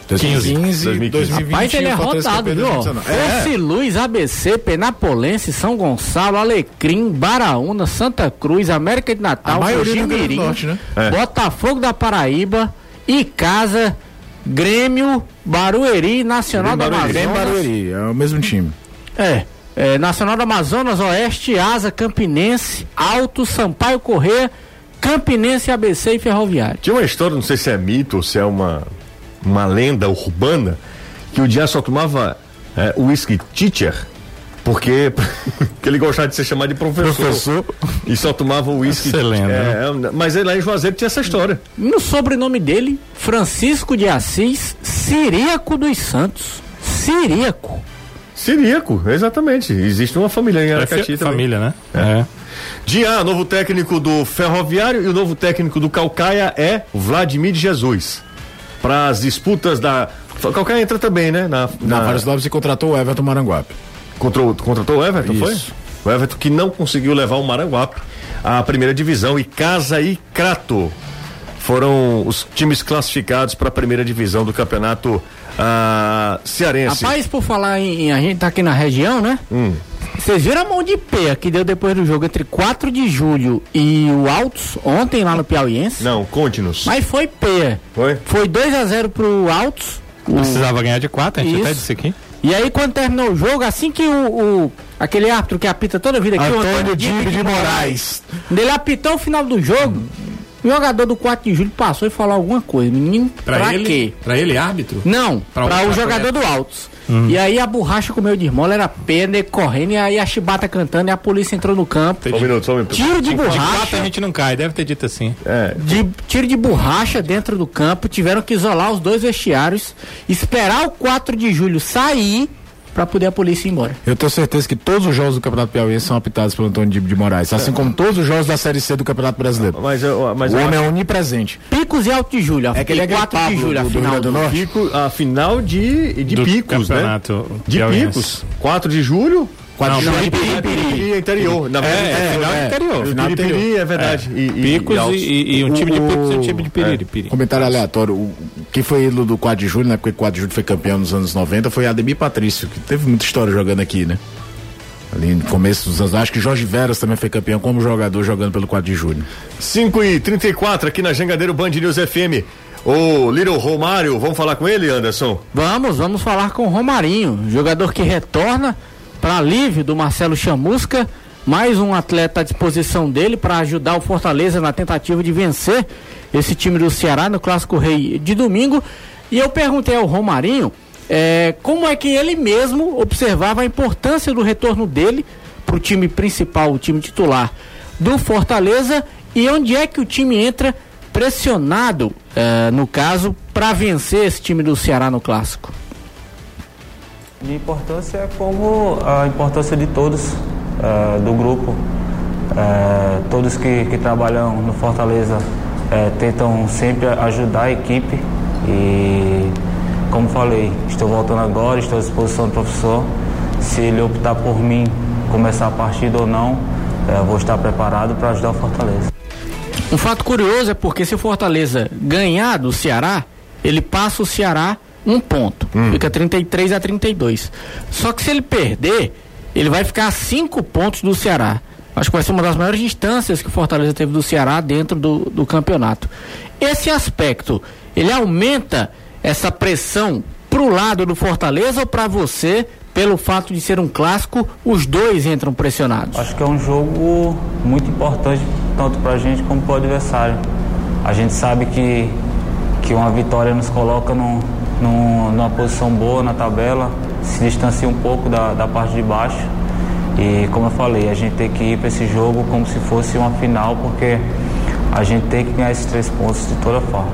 Speaker 4: 2015,
Speaker 2: 2015.
Speaker 4: 2020.
Speaker 3: Mas ele é rodado, viu? ó?
Speaker 4: 2019. É,
Speaker 3: Luz, ABC, Penapolense, São Gonçalo, Alecrim, Baraúna, Santa Cruz, América de Natal,
Speaker 4: Norte, né?
Speaker 2: É.
Speaker 3: Botafogo da Paraíba, Icasa, Grêmio, Barueri, Nacional do
Speaker 2: Barueri.
Speaker 4: Bem
Speaker 3: Amazonas.
Speaker 4: Barueri, é o mesmo time.
Speaker 3: É, é, Nacional do Amazonas, Oeste, Asa, Campinense, Alto, Sampaio Corrêa, Campinense, ABC e Ferroviário.
Speaker 2: Tinha uma história, não sei se é mito ou se é uma, uma lenda urbana, que o Dias só tomava é, whisky teacher, porque, porque ele gostava de ser chamado de professor. E só tomava o whisky.
Speaker 5: Essa é lenda,
Speaker 2: é, mas aí lá em Juazeiro tinha essa história.
Speaker 3: No sobrenome dele, Francisco de Assis Siríaco dos Santos. Siríaco.
Speaker 2: Siríaco, exatamente. Existe uma família em
Speaker 5: É
Speaker 2: Aracati também.
Speaker 5: família, né? É.
Speaker 2: Dia, novo técnico do Ferroviário e o novo técnico do Calcaia é Vladimir Jesus. Para as disputas da. Calcaia entra também, né? Na,
Speaker 4: Na
Speaker 2: na...
Speaker 4: Vários Lopes e contratou o Everton Maranguape.
Speaker 2: Contratou, contratou o Everton,
Speaker 4: Isso.
Speaker 2: foi? O Everton que não conseguiu levar o Maranguape à primeira divisão e Casa e Crato foram os times classificados para a primeira divisão do campeonato ah, cearense.
Speaker 3: Rapaz, por falar em, em- A gente tá aqui na região, né?
Speaker 2: Hum.
Speaker 3: Vocês viram a mão de pé que deu depois do jogo entre 4 de julho e o Altos, ontem lá no Piauiense?
Speaker 2: Não, conte-nos.
Speaker 3: Mas foi pé.
Speaker 2: Foi?
Speaker 3: Foi 2 a 0 pro Altos. O-
Speaker 5: Precisava ganhar de quatro, a gente
Speaker 3: Isso.
Speaker 5: até disse aqui.
Speaker 3: E aí, quando terminou o jogo, assim que o. o- aquele árbitro que apita toda a vida aqui, o
Speaker 4: Antônio
Speaker 3: Dibe
Speaker 4: Dibe de Moraes.
Speaker 3: Quando ele apitou o final do jogo, o jogador do 4 de julho passou e falou alguma coisa. Menino, pra,
Speaker 5: ele,
Speaker 3: quê?
Speaker 5: Pra ele, árbitro?
Speaker 3: Não,
Speaker 5: Pra
Speaker 3: pra,
Speaker 5: o- pra
Speaker 3: jogador do Altos. E aí a borracha comeu de esmola, era pena, correndo, e aí a chibata cantando, e a polícia entrou no campo.
Speaker 2: Só um minuto, só um minuto.
Speaker 3: Tiro de
Speaker 5: De quatro
Speaker 3: borracha.
Speaker 5: a gente não cai, deve ter dito assim.
Speaker 2: É,
Speaker 3: De tiro de borracha dentro do campo, tiveram que isolar os dois vestiários, esperar o 4 de julho sair pra poder a polícia ir embora.
Speaker 4: Eu tenho certeza que todos os jogos do Campeonato Piauiense são apitados pelo Antônio Dibe de Moraes, assim como todos os jogos da Série C do Campeonato Brasileiro.
Speaker 2: mas eu, mas
Speaker 4: o
Speaker 2: eu
Speaker 4: homem é onipresente.
Speaker 3: Picos e Alto de Julho.
Speaker 4: É que ele é
Speaker 3: 4
Speaker 4: aquele
Speaker 3: de julho, a
Speaker 4: do-
Speaker 3: final
Speaker 4: do
Speaker 3: do
Speaker 4: Norte.
Speaker 2: Pico, a final de, de
Speaker 5: Do
Speaker 2: picos, né?
Speaker 5: campeonato
Speaker 2: De
Speaker 5: piauiense.
Speaker 2: picos. 4 de julho.
Speaker 5: Não,
Speaker 3: Não,
Speaker 5: de
Speaker 3: Piripiri.
Speaker 2: Piripiri interior. Na verdade,
Speaker 5: É, final
Speaker 4: é,
Speaker 5: interior.
Speaker 2: o
Speaker 4: final
Speaker 2: Piripiri é verdade. E, e-
Speaker 5: Picos e, e- e um time de
Speaker 4: O-
Speaker 5: Picos e um time de Piriri.
Speaker 4: Comentário aleatório. O, quem foi ídolo do 4 de julho, né? Porque o 4 de julho foi campeão nos anos 90, foi Ademir Patrício, que teve muita história jogando aqui, né? Ali no começo dos anos. Acho que Jorge Veras também foi campeão como jogador jogando pelo 4 de julho.
Speaker 2: 5 e 34 aqui na Jangadeiro Band News FM. O Little Romário, vamos falar com ele, Anderson?
Speaker 3: Vamos, vamos falar com o Romarinho, jogador que retorna para alívio do Marcelo Chamusca mais um atleta à disposição dele para ajudar o Fortaleza na tentativa de vencer esse time do Ceará no Clássico Rei de domingo. E eu perguntei ao Romarinho é, como é que ele mesmo observava a importância do retorno dele para o time principal, o time titular do Fortaleza, e onde é que o time entra pressionado, é, no caso, para vencer esse time do Ceará no Clássico.
Speaker 6: De importância é como a importância de todos uh, do grupo. Uh, todos que, que, trabalham no Fortaleza uh, tentam sempre ajudar a equipe e, como falei, estou voltando agora, estou à disposição do professor. Se ele optar por mim começar a partida ou não, vou estar preparado para ajudar o Fortaleza.
Speaker 3: Um fato curioso é porque se o Fortaleza ganhar do Ceará, ele passa o Ceará um ponto. Hum. Fica 33 a 32. Só que se ele perder, ele vai ficar a cinco pontos do Ceará. Acho que vai ser uma das maiores distâncias que o Fortaleza teve do Ceará dentro do, do campeonato. Esse aspecto, ele aumenta essa pressão pro lado do Fortaleza ou para você, pelo fato de ser um clássico, os dois entram pressionados?
Speaker 6: Acho que é um jogo muito importante, tanto para a gente como para o adversário. A gente sabe que, que uma vitória nos coloca num, num, numa posição boa na tabela, se distancia um pouco da, da parte de baixo. E como eu falei, a gente tem que ir para esse jogo como se fosse uma final, porque a gente tem que ganhar esses três pontos de toda forma.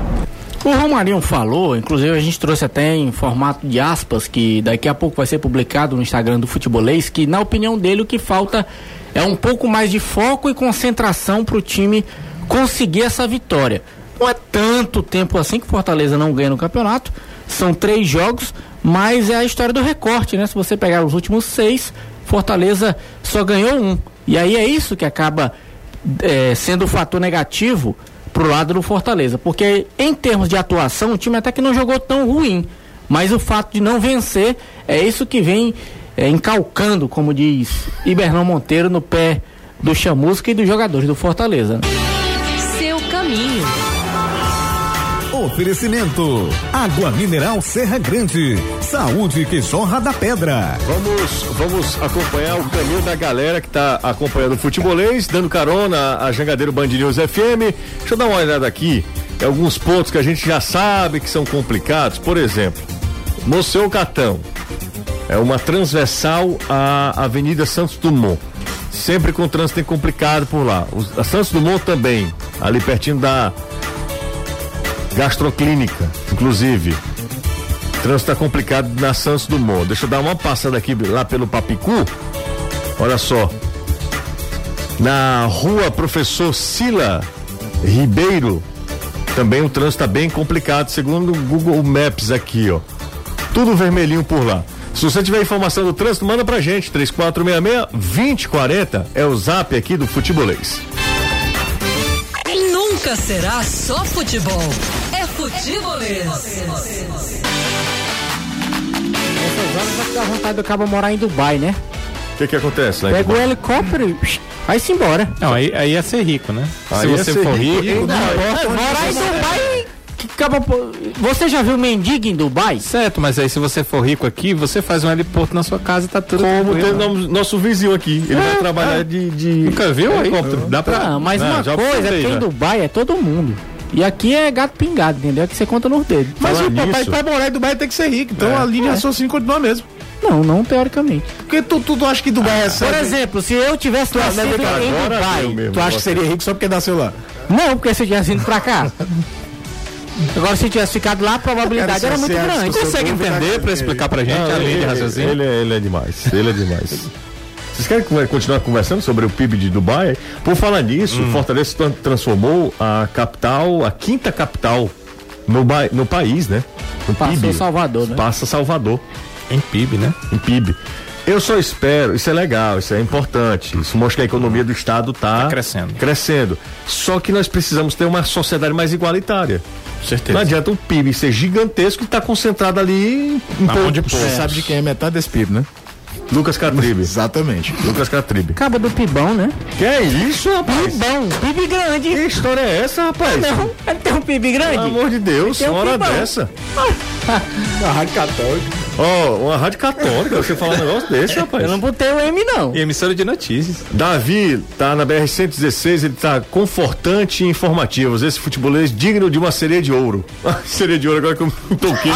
Speaker 3: O Romarinho falou, inclusive a gente trouxe até em formato de aspas, que daqui a pouco vai ser publicado no Instagram do Futebolês, que na opinião dele o que falta é um pouco mais de foco e concentração para o time conseguir essa vitória. Não é tanto tempo assim que Fortaleza não ganha no campeonato, são três jogos, mas é a história do recorte, né? Se você pegar os últimos seis, Fortaleza só ganhou um. E aí é isso que acaba é, sendo o fator negativo pro lado do Fortaleza. Porque em termos de atuação, o time até que não jogou tão ruim. Mas o fato de não vencer é isso que vem é, encalcando, como diz Ibernão Monteiro, no pé do Chamusca e dos jogadores do Fortaleza.
Speaker 1: Seu caminho.
Speaker 7: Oferecimento: Água Mineral Serra Grande. Saúde que jorra da pedra.
Speaker 2: Vamos, vamos acompanhar o caminho da galera que está acompanhando o futebolês, dando carona a Jangadeiro Band News FM. Deixa eu dar uma olhada aqui. Alguns pontos que a gente já sabe que são complicados. Por exemplo, Moceu Catão. É uma transversal à Avenida Santos Dumont. Sempre com trânsito complicado por lá. a Santos Dumont também, ali pertinho da gastroclínica, inclusive. O trânsito está complicado na Santos Dumont. Deixa eu dar uma passada aqui lá pelo Papicu. Olha só. Na rua Professor Sila Ribeiro, também o trânsito está bem complicado, segundo o Google Maps aqui, ó. Tudo vermelhinho por lá. Se você tiver informação do trânsito, manda pra gente. 3466-2040 é o zap aqui do Futebolês.
Speaker 1: Nunca será só futebol. É futebolês.
Speaker 3: Essas horas vai dar vontade do cabo morar em Dubai, né?
Speaker 2: O que que acontece? Né?
Speaker 3: Pega o helicóptero e vai-se embora.
Speaker 5: Não, aí, aí ia ser rico, né?
Speaker 2: Aí
Speaker 5: Se você for rico,
Speaker 2: rico,
Speaker 3: Não, é, morar em Dubai. que acaba- Você já viu mendigo em Dubai?
Speaker 5: certo, mas aí se você for rico aqui, você faz um heliporto na sua casa e tá tudo
Speaker 2: Como tem
Speaker 5: tranquilo.
Speaker 2: o nosso, nosso vizinho aqui. Ele vai trabalhar de, de.
Speaker 5: Nunca viu aí?
Speaker 2: helicóptero.
Speaker 5: Dá pra.
Speaker 3: Ah, mas uma
Speaker 2: já
Speaker 3: coisa é que em
Speaker 2: já.
Speaker 3: Dubai é todo mundo. E aqui é gato pingado, entendeu? Que você conta nos dedos.
Speaker 4: Mas
Speaker 2: Falar
Speaker 4: o papai
Speaker 2: nisso-
Speaker 4: para morar em Dubai tem que ser rico. Então a linha de raciocínio continua mesmo.
Speaker 3: Não, não teoricamente.
Speaker 4: Porque tu, tu, tu acha que Dubai recebe.
Speaker 3: Por exemplo, se eu tivesse nascido em Dubai,
Speaker 2: mesmo.
Speaker 4: Tu acha que seria rico só porque nasceu lá?
Speaker 3: não, porque se eu tivesse vindo pra cá. Agora, se eu tivesse ficado lá, a probabilidade
Speaker 4: Cara,
Speaker 3: era
Speaker 4: se
Speaker 3: muito
Speaker 4: você
Speaker 3: grande.
Speaker 4: o
Speaker 5: Consegue entender pra explicar pra gente
Speaker 2: Não,
Speaker 5: a linha de
Speaker 2: ele,
Speaker 5: raciocínio?
Speaker 2: ele, é- ele é demais. Ele é demais. Vocês querem continuar conversando sobre o PIB de Dubai? Por falar nisso,
Speaker 5: Hum.
Speaker 2: Fortaleza transformou a capital, a quinta capital no, no país, né? No
Speaker 3: Passou
Speaker 2: PIB.
Speaker 3: Salvador, né?
Speaker 2: Passa Salvador
Speaker 5: Em PIB, né?
Speaker 2: em PIB. Eu só espero, isso é legal, isso é importante. Isso mostra que a economia do estado está
Speaker 5: Tá crescendo.
Speaker 2: Crescendo. Só que nós precisamos ter uma sociedade mais igualitária.
Speaker 5: Certeza.
Speaker 2: Não adianta o PIB ser gigantesco e estar concentrado ali em
Speaker 5: Na mão
Speaker 2: pouco.
Speaker 4: Você sabe de quem é metade desse PIB, né?
Speaker 2: Lucas Catribe.
Speaker 4: Exatamente.
Speaker 2: Lucas Catribe.
Speaker 3: Acaba do pibão, né?
Speaker 2: Que é isso, rapaz?
Speaker 3: Pibão, PIB grande.
Speaker 2: Que história é essa, rapaz?
Speaker 3: Não, ele tem um PIB grande.
Speaker 2: Pelo amor de Deus,
Speaker 3: um
Speaker 2: uma hora
Speaker 3: pibão.
Speaker 2: dessa.
Speaker 4: Na Rádio Católica.
Speaker 2: Ó, uma rádio católica, você falar um negócio desse, rapaz.
Speaker 3: Eu não botei o M, não.
Speaker 5: E emissora de notícias.
Speaker 2: Davi tá na BR-116, ele tá confortante e informativo. Esse futebolês digno de uma sereia de ouro. sereia de ouro agora que eu me toquei.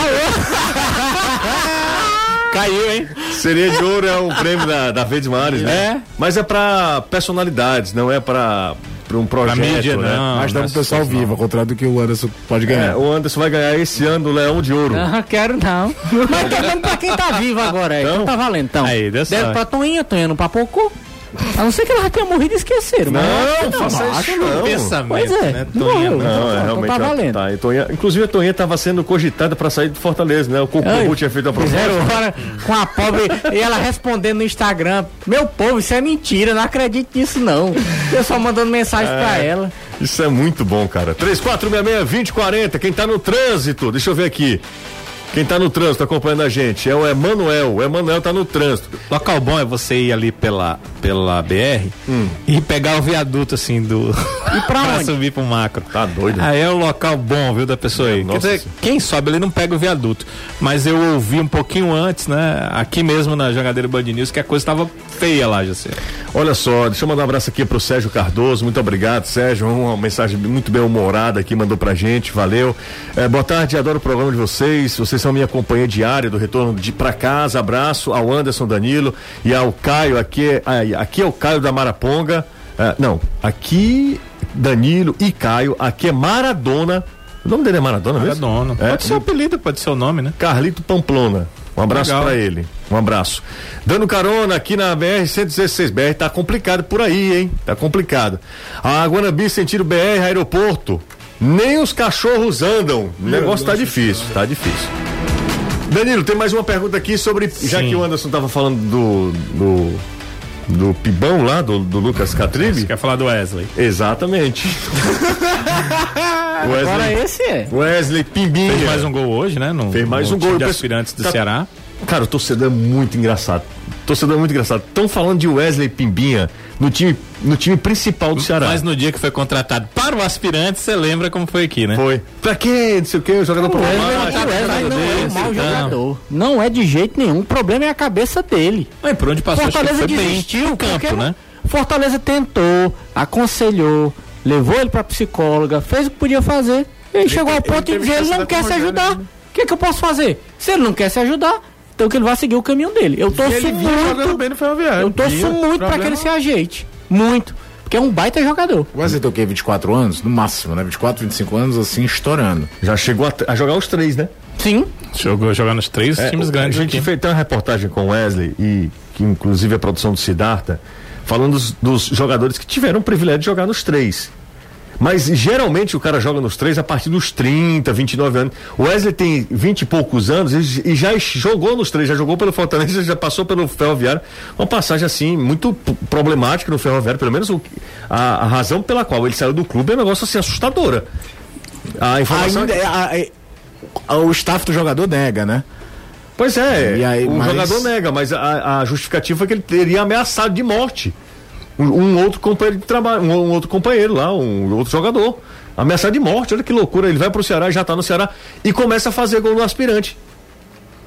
Speaker 5: Caiu, hein?
Speaker 2: Sereia de ouro é um prêmio da, da Verdes Mares, né?
Speaker 5: É.
Speaker 2: Mas é pra personalidades, não é pra, pra um projeto,
Speaker 5: mídia,
Speaker 2: né?
Speaker 5: não.
Speaker 4: Mas dá pro pessoal vivo, ao contrário do que o Anderson pode
Speaker 2: É,
Speaker 4: ganhar.
Speaker 2: o Anderson vai ganhar esse ano o Leão de Ouro.
Speaker 3: Não, quero não. Mas tá dando pra quem tá vivo agora, é.
Speaker 2: Então?
Speaker 3: Então tá valendo, então.
Speaker 5: Aí, deu
Speaker 3: Deram
Speaker 5: sorte.
Speaker 3: pra Toinha, Toinha não papocou. A não ser que ela já tenha morrido e esqueceram. mas acho que
Speaker 2: Não, faça
Speaker 3: macho.
Speaker 2: isso não.
Speaker 5: Pensamento,
Speaker 3: Pois é,
Speaker 5: né?
Speaker 3: não,
Speaker 5: Toninha,
Speaker 3: eu-
Speaker 5: né?
Speaker 2: Não, é
Speaker 3: Então
Speaker 2: realmente.
Speaker 3: tá
Speaker 2: ó,
Speaker 3: valendo.
Speaker 2: Tá, e Toinha- inclusive a Toinha estava sendo cogitada para sair de Fortaleza, né? O Cocô
Speaker 3: Ai,
Speaker 2: tinha feito a proposta.
Speaker 3: Hora com a pobre e ela respondendo no Instagram: Meu povo, isso é mentira, não acredito nisso não. Eu só mandando mensagem pra ela.
Speaker 2: Isso é muito bom, cara. 3466-2040, quem tá no trânsito, deixa eu ver aqui. Quem tá no trânsito acompanhando a gente é o Emanuel. O Emanuel tá no trânsito.
Speaker 5: Local bom é você ir ali pela, pela BR e pegar o viaduto assim do. E
Speaker 3: pra onde?
Speaker 5: subir pro macro.
Speaker 2: Tá doido?
Speaker 5: Aí é o local bom, viu, da pessoa aí. Quer
Speaker 2: Nossa
Speaker 5: dizer,
Speaker 2: Senhora.
Speaker 5: quem sobe ali não pega o viaduto. Mas eu ouvi um pouquinho antes, né? Aqui mesmo na Jogadeira Band News, que a coisa tava feia lá, Jacê.
Speaker 2: Olha só, deixa eu mandar um abraço aqui pro Sérgio Cardoso. Muito obrigado, Sérgio. Uma mensagem muito bem humorada aqui, mandou pra gente. Valeu. É, boa tarde, adoro o programa de vocês. Vocês são minha companhia diária do retorno de pra casa. Abraço ao Anderson Danilo e ao Caio. Aqui, é- aqui é o Caio da Maraponga. É, não, aqui Danilo e Caio. Aqui é Maradona. O nome dele é Maradona
Speaker 5: Era
Speaker 2: mesmo?
Speaker 5: dono.
Speaker 2: É,
Speaker 5: Pode ser o apelido, pode ser o nome, né?
Speaker 2: Carlito Pamplona. Um abraço pra ele. Um abraço. Dando carona aqui na BR 116 BR tá complicado por aí, hein? Tá complicado. A Guanabi sentido BR aeroporto. Nem os cachorros andam. O negócio tá difícil, tá difícil. Danilo, tem mais uma pergunta aqui sobre. Já
Speaker 5: Sim.
Speaker 2: que o Anderson tava falando do. do, do Pibão lá, do, do Lucas Catrilli.
Speaker 5: Quer falar do Wesley?
Speaker 2: Exatamente.
Speaker 3: Agora
Speaker 2: Wesley,
Speaker 3: esse é.
Speaker 2: Wesley Pimbinha.
Speaker 5: Fez mais um gol hoje, né? No,
Speaker 2: Fez mais
Speaker 5: no
Speaker 2: um gol.
Speaker 5: de aspirantes do
Speaker 2: tá-
Speaker 5: Ceará.
Speaker 2: Cara, o torcedor é muito engraçado. O torcedor é muito engraçado. Estão falando de Wesley Pimbinha no time, no time principal do Ceará.
Speaker 5: Mas no dia que foi contratado para o aspirante, você lembra como foi aqui, né?
Speaker 2: Foi. Pra quê? Não sei o quê, o jogador
Speaker 3: O Wesley, o não é um mau
Speaker 5: Não.
Speaker 3: jogador. Não é de jeito nenhum. O problema é a cabeça dele.
Speaker 5: Mas por onde passou, acho que
Speaker 3: Fortaleza
Speaker 5: foi
Speaker 3: desistiu
Speaker 5: no campo, né?
Speaker 3: Fortaleza tentou, aconselhou, levou ele pra psicóloga, fez o que podia fazer. Ele, chegou ao ponto de dizer ele não quer se ajudar.
Speaker 4: né?
Speaker 3: O que, que eu posso fazer? Se ele não quer se ajudar, então que ele vai seguir o caminho dele. Eu torço
Speaker 4: Ele
Speaker 3: muito.
Speaker 4: bem no Ferroviário.
Speaker 3: Eu torço muito pra
Speaker 4: problema-
Speaker 3: que ele se ajeite. Muito. Porque é um baita jogador.
Speaker 4: O Wesley tem o quê? 24 anos? No máximo, né? 24, 25 anos, assim, estourando.
Speaker 2: Já chegou a, a jogar os três, né?
Speaker 3: Sim.
Speaker 5: Jogou jogar nos três times
Speaker 2: o-
Speaker 5: grandes
Speaker 2: A gente
Speaker 5: aqui.
Speaker 2: fez uma reportagem com o Wesley e que inclusive a produção do Siddhartha, falando dos, dos jogadores que tiveram o privilégio de jogar nos três. Mas geralmente o cara joga nos três a partir dos 30, 29 anos. O Wesley tem 20 e poucos anos e, e já jogou nos três, já jogou pelo Fortaleza, já passou pelo Ferroviário. Uma passagem assim, muito problemática no Ferroviário, pelo menos o- a, a razão pela qual ele saiu do clube é um negócio assim assustadora. A informação.
Speaker 4: Ainda, é- a- é- a- o staff do jogador nega, né?
Speaker 2: Pois é,
Speaker 4: aí,
Speaker 2: o
Speaker 4: mas-
Speaker 2: jogador nega, mas a, a justificativa foi que ele teria ameaçado de morte um, um outro companheiro de trabalho, um, um outro companheiro lá, um outro jogador. Ameaçado de morte, olha que loucura. Ele vai pro Ceará, já tá no Ceará e começa a fazer gol no aspirante.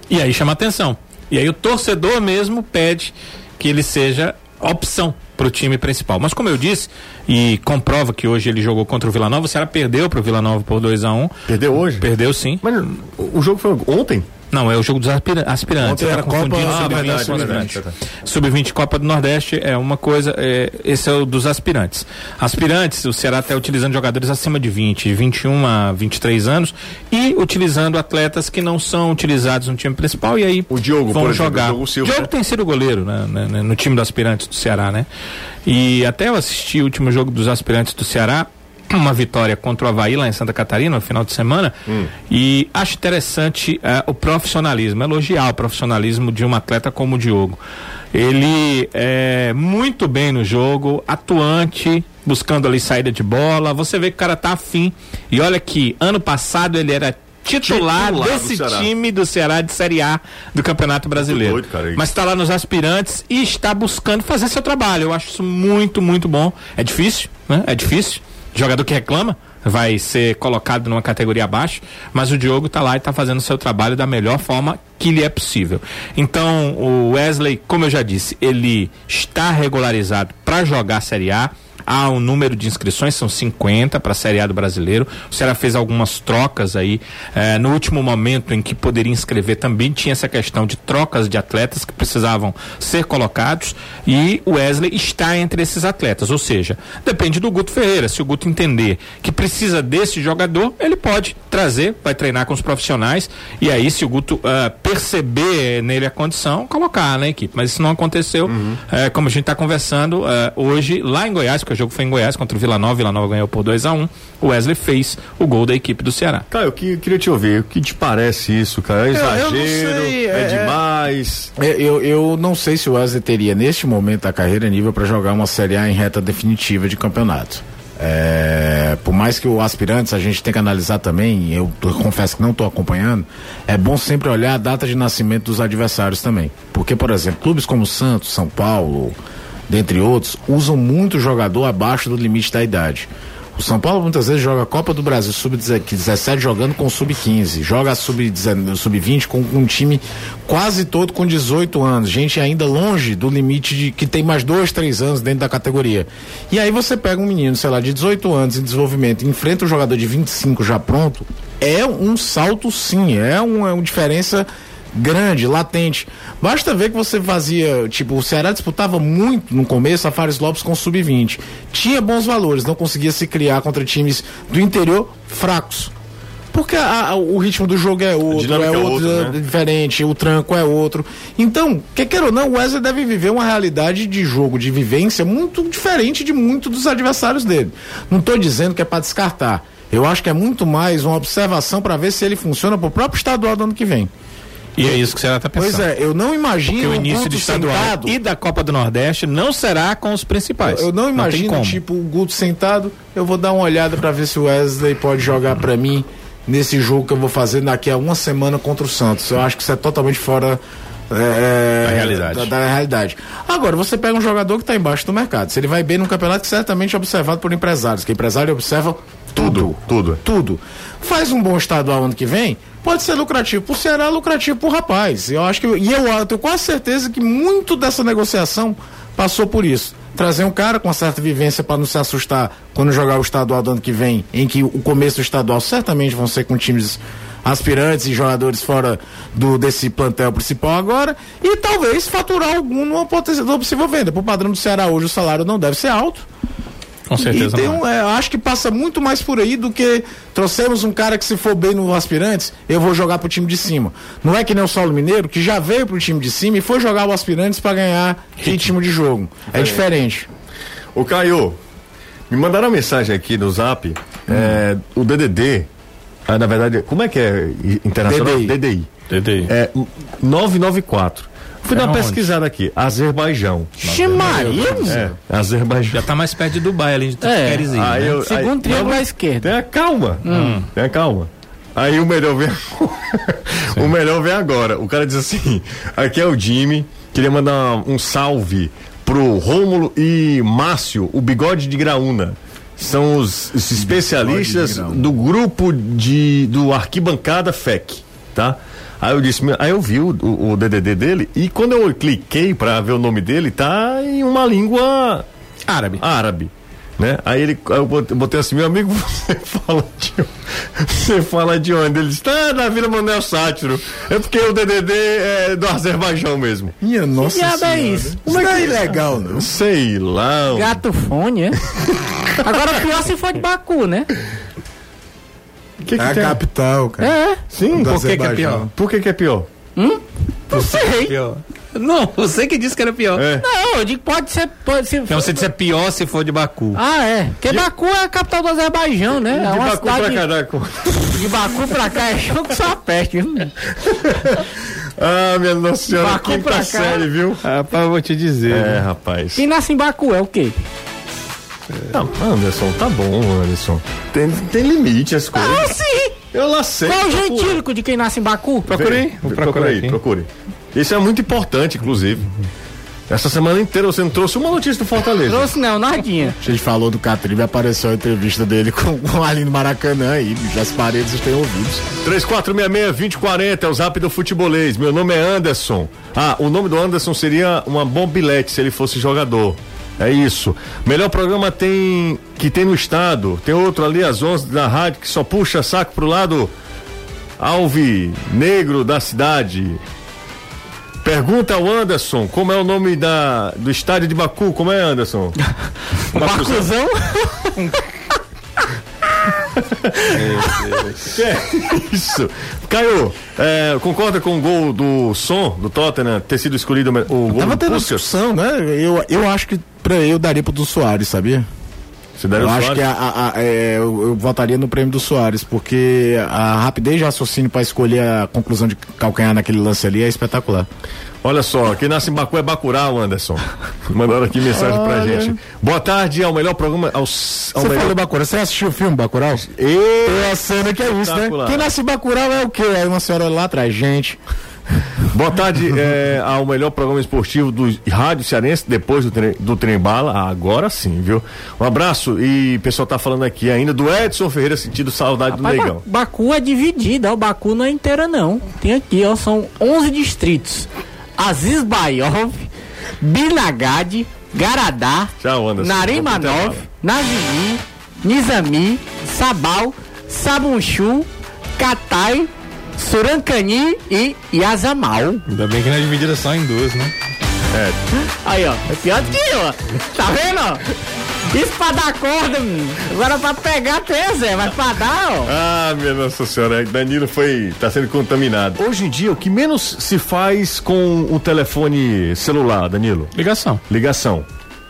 Speaker 5: E aí chama atenção. E aí o torcedor mesmo pede que ele seja opção para o time principal. Mas como eu disse, e comprova que hoje ele jogou contra o Vila Nova, o Ceará perdeu para o Vila Nova por 2 a 1
Speaker 2: Perdeu hoje?
Speaker 5: Perdeu sim.
Speaker 2: Mas o jogo foi ontem?
Speaker 5: Não, é o jogo dos aspira- aspirantes.
Speaker 4: Ontem era
Speaker 5: tá confundindo
Speaker 4: Copa- Ah,
Speaker 5: sub-20
Speaker 2: verdade,
Speaker 5: e sub-20.
Speaker 2: verdade, verdade.
Speaker 5: Sub-20 Copa do Nordeste é uma coisa, é, esse é o dos aspirantes. Aspirantes, o Ceará está utilizando jogadores acima de 20, 21 a 23 anos e utilizando atletas que não são utilizados no time principal e aí
Speaker 2: O Diogo,
Speaker 5: vão
Speaker 2: exemplo,
Speaker 5: jogar.
Speaker 2: o Diogo Silva,
Speaker 5: Diogo
Speaker 2: né?
Speaker 5: tem sido goleiro né, né, né, no time dos aspirantes do Ceará, né? E até eu assisti o último jogo dos aspirantes do Ceará, uma vitória contra o Havaí lá em Santa Catarina no final de semana
Speaker 2: Hum.
Speaker 5: e acho interessante eh, o profissionalismo, elogiar o profissionalismo de um atleta como o Diogo. Ele é muito bem no jogo, atuante, buscando ali saída de bola. Você vê que o cara tá afim. E olha que ano passado ele era titular,
Speaker 2: Titular do
Speaker 5: desse
Speaker 2: Ceará.
Speaker 5: time do Ceará de Série A do Campeonato Brasileiro.
Speaker 2: doido, cara.
Speaker 5: Mas está lá nos aspirantes e está buscando fazer seu trabalho. Eu acho isso muito, muito bom. É difícil, né? É difícil. Jogador que reclama vai ser colocado numa categoria abaixo, mas o Diogo está lá e está fazendo o seu trabalho da melhor forma que lhe é possível. Então, o Wesley, como eu já disse, ele está regularizado para jogar a Série A há um número de inscrições, são 50 para a Série A do Brasileiro. O Ceará fez algumas trocas aí. Eh, no último momento em que poderia inscrever, também tinha essa questão de trocas de atletas que precisavam ser colocados. E o Wesley está entre esses atletas. Ou seja, depende do Guto Ferreira. Se o Guto entender que precisa desse jogador, ele pode trazer, vai treinar com os profissionais. E aí, se o Guto eh, perceber nele a condição, colocar na equipe. Mas isso não aconteceu. Eh, como a gente está conversando eh, hoje, lá em Goiás, porque o jogo foi em Goiás contra o Vila Nova. Vila Nova ganhou por 2 a 1 um. O Wesley fez o gol da equipe do Ceará.
Speaker 2: Caio, eu que- queria te ouvir. O que te parece isso, cara? É
Speaker 4: eu
Speaker 2: exagero?
Speaker 4: sei,
Speaker 2: é,
Speaker 4: é-
Speaker 2: demais?
Speaker 4: É, Eu, eu não sei se o Wesley teria, neste momento da carreira, nível para jogar uma Série A em reta definitiva de campeonato. É, por mais que o aspirantes a gente tenha que analisar também, eu t- confesso que não estou acompanhando, é bom sempre olhar a data de nascimento dos adversários também. Porque, por exemplo, clubes como Santos, São Paulo, dentre outros, usam muito jogador abaixo do limite da idade. O São Paulo muitas vezes joga a Copa do Brasil sub-17 jogando com sub-15, joga a sub-19 sub-20 com um time quase todo com 18 anos, gente ainda longe do limite de que tem mais dois, três anos dentro da categoria. E aí você pega um menino, sei lá, de 18 anos em desenvolvimento, enfrenta um jogador de 25 já pronto, é um salto sim, é uma, uma diferença grande, latente. Basta ver que você fazia, tipo, o Ceará disputava muito no começo a Fares Lopes com sub-20. Tinha bons valores, não conseguia se criar contra times do interior fracos. Porque a- a- o ritmo do jogo é outro, é
Speaker 2: é
Speaker 4: outro, é
Speaker 2: né?
Speaker 4: diferente, o tranco é outro. Então, quer queira ou não, o Wesley deve viver uma realidade de jogo, de vivência muito diferente de muitos dos adversários dele. Não estou dizendo que é para descartar. Eu acho que é muito mais uma observação para ver se ele funciona pro próprio estadual do ano que vem.
Speaker 5: E é isso que o Ceará está pensando.
Speaker 4: Pois é, eu não imagino
Speaker 5: Porque o início do estadual
Speaker 4: sentado.
Speaker 5: e da Copa do Nordeste não será com os principais.
Speaker 4: Eu não
Speaker 5: tem
Speaker 4: imagino,
Speaker 5: como.
Speaker 4: tipo, o Guto sentado. Eu vou dar uma olhada para ver se o Wesley pode jogar para mim nesse jogo que eu vou fazer daqui a uma semana contra o Santos. Eu acho que isso é totalmente fora. é,
Speaker 5: Da realidade.
Speaker 4: Da, da realidade. Agora, você pega um jogador que está embaixo do mercado. Se ele vai bem num campeonato certamente é observado por empresários, que empresário observa tudo.
Speaker 2: Tudo.
Speaker 4: Tudo. Faz um bom estadual ano que vem, pode ser lucrativo pro Ceará, lucrativo pro rapaz. Eu acho que. E eu, eu tenho quase certeza que muito dessa negociação passou por isso. Trazer um cara com uma certa vivência para não se assustar quando jogar o estadual do ano que vem, em que o começo do estadual certamente vão ser com times aspirantes e jogadores fora do desse plantel principal agora e talvez faturar algum numa possível venda. Pro padrão do Ceará hoje o salário não deve ser alto.
Speaker 5: Com certeza
Speaker 4: E tem
Speaker 5: não.
Speaker 4: um, é, acho que passa muito mais por aí do que trouxemos um cara que se for bem no aspirantes, eu vou jogar pro time de cima. Não é que nem o Saulo Mineiro, que já veio pro time de cima e foi jogar o aspirantes para ganhar ritmo de jogo. É diferente.
Speaker 2: Ô Caio, me mandaram uma mensagem aqui no zap. é, o DDD, ah, na verdade, como é que é internacional?
Speaker 4: DDI.
Speaker 2: DDI.
Speaker 5: DDI.
Speaker 2: É 994. Fui
Speaker 5: É
Speaker 2: dar uma
Speaker 5: onde?
Speaker 2: pesquisada aqui. Azerbaijão.
Speaker 4: Ximaria,
Speaker 2: É, Azerbaijão.
Speaker 5: Já tá mais perto de Dubai, ali de
Speaker 3: É.
Speaker 5: Teresina,
Speaker 2: Aí
Speaker 5: né?
Speaker 2: eu-
Speaker 3: Segundo
Speaker 2: aí-
Speaker 3: triângulo à esquerda.
Speaker 2: Tenha calma. Tenha calma. Aí o melhor vem O melhor vem agora. O cara diz assim: aqui é o Jimmy. Queria mandar um salve pro Rômulo e Márcio, o bigode de Graúna. São os, os especialistas do grupo de do Arquibancada FEC, tá? Aí eu disse, aí eu vi o, o- o DDD dele e quando eu cliquei pra ver o nome dele, tá em uma língua
Speaker 5: Árabe.
Speaker 2: árabe. Né? Aí ele, aí eu botei, assim, meu amigo, você fala de você fala de onde? Ele disse, tá na Vila Manuel Sátiro. É porque o DDD é do Azerbaijão mesmo.
Speaker 4: Minha nossa
Speaker 3: Que é
Speaker 4: senhora.
Speaker 3: isso?
Speaker 4: Como é que é ilegal, não?
Speaker 2: Sei lá.
Speaker 3: Gato fone, é? Agora pior se for de Baku, né?
Speaker 2: Que, que
Speaker 4: É a
Speaker 2: tem?
Speaker 4: capital, cara.
Speaker 3: É.
Speaker 2: Sim,
Speaker 4: do
Speaker 2: por que, que é pior? Por que, que é pior?
Speaker 3: Não sei.
Speaker 5: Pior. Não, você que disse que era pior.
Speaker 2: É.
Speaker 3: Não, eu digo pode ser. Pode ser
Speaker 5: Não, você disse é pior se for de Baku.
Speaker 3: Ah, é. Porque Baku é a capital do Azerbaijão, né? É
Speaker 2: de
Speaker 3: uma
Speaker 2: Baku pra
Speaker 3: cidade.
Speaker 2: caraca.
Speaker 3: De Baku pra cá é show que só a peste, viu?
Speaker 2: Ah, minha nossa senhora,
Speaker 3: Baku
Speaker 2: quinta
Speaker 3: pra cá.
Speaker 2: série, viu?
Speaker 5: Rapaz, eu vou te dizer.
Speaker 2: É, rapaz.
Speaker 3: Quem nasce em Baku é o quê?
Speaker 2: Não, Anderson, tá bom, Anderson. Tem, tem limite as coisas.
Speaker 3: Ah, sim!
Speaker 2: Eu lá sei.
Speaker 3: Qual é o gentílico de quem nasce em Baku?
Speaker 5: Procurei.
Speaker 2: Aí,
Speaker 5: aqui.
Speaker 2: procure. Isso é muito importante, inclusive. Essa semana inteira você não trouxe uma notícia do Fortaleza.
Speaker 3: Trouxe não, nadinha.
Speaker 4: A gente falou do Catribe, apareceu a entrevista dele com, com ali no Maracanã e as paredes têm ouvidos.
Speaker 2: 3466-2040 é o zap do futebolês. Meu nome é Anderson. Ah, o nome do Anderson seria uma bombilete se ele fosse jogador. É isso. Melhor programa tem que tem no estado. Tem outro ali às 11 da rádio que só puxa saco pro lado alve negro da cidade. Pergunta ao Anderson, como é o nome da, do estádio de Baku? Como é, Anderson?
Speaker 3: Bacuzão?
Speaker 2: É isso? Caio, é, concorda com o gol do som do Tottenham ter sido escolhido o gol
Speaker 4: Tava
Speaker 2: do
Speaker 4: tendo
Speaker 2: Puskas?
Speaker 4: discussão, né? Eu, eu acho que pra eu daria pro do Soares, sabia?
Speaker 2: Daria
Speaker 4: Eu acho
Speaker 2: Soares?
Speaker 4: que a- a- a- é, eu, eu votaria no prêmio do Soares, porque a rapidez de raciocínio para escolher a conclusão de calcanhar naquele lance ali é espetacular.
Speaker 2: Olha só, quem nasce em Baku é Bacurau, Anderson. Mandaram aqui mensagem pra gente. Boa tarde ao melhor programa. Ao, ao
Speaker 4: Você
Speaker 2: melhor...
Speaker 4: falou Bacurau, você assistiu o filme Bacurau?
Speaker 2: E...
Speaker 4: Tem a cena que é isso, né? Quem nasce em Bacurau é o quê? É uma senhora lá atrás, gente.
Speaker 2: Boa tarde é, ao melhor programa esportivo do Rádio Cearense, depois do, tre do Trem Bala. Agora sim, viu? Um abraço e o pessoal tá falando aqui ainda do Edson Ferreira sentindo saudade do
Speaker 3: Rapaz,
Speaker 2: Negão.
Speaker 3: Ba- Baku é dividida, o Baku não é inteira não. Tem aqui, ó, são 11 distritos. Aziz Bayov, Binagad, Garadá. Narimanov, Nazimi, Nizami, Sabal, Sabunchu, Katai, Surancani e Yazamal.
Speaker 5: Ainda bem que não é dividida só em duas, né?
Speaker 3: Aí, ó, é pior do que eu, ó. Tá vendo, ó? Isso pra dar corda, menino. Agora pra pegar três, é, mas pra dar, ó.
Speaker 2: Ah, minha Nossa Senhora, Danilo foi. tá sendo contaminado. Hoje em dia, o que menos se faz com o telefone celular, Danilo?
Speaker 5: Ligação.
Speaker 2: Ligação.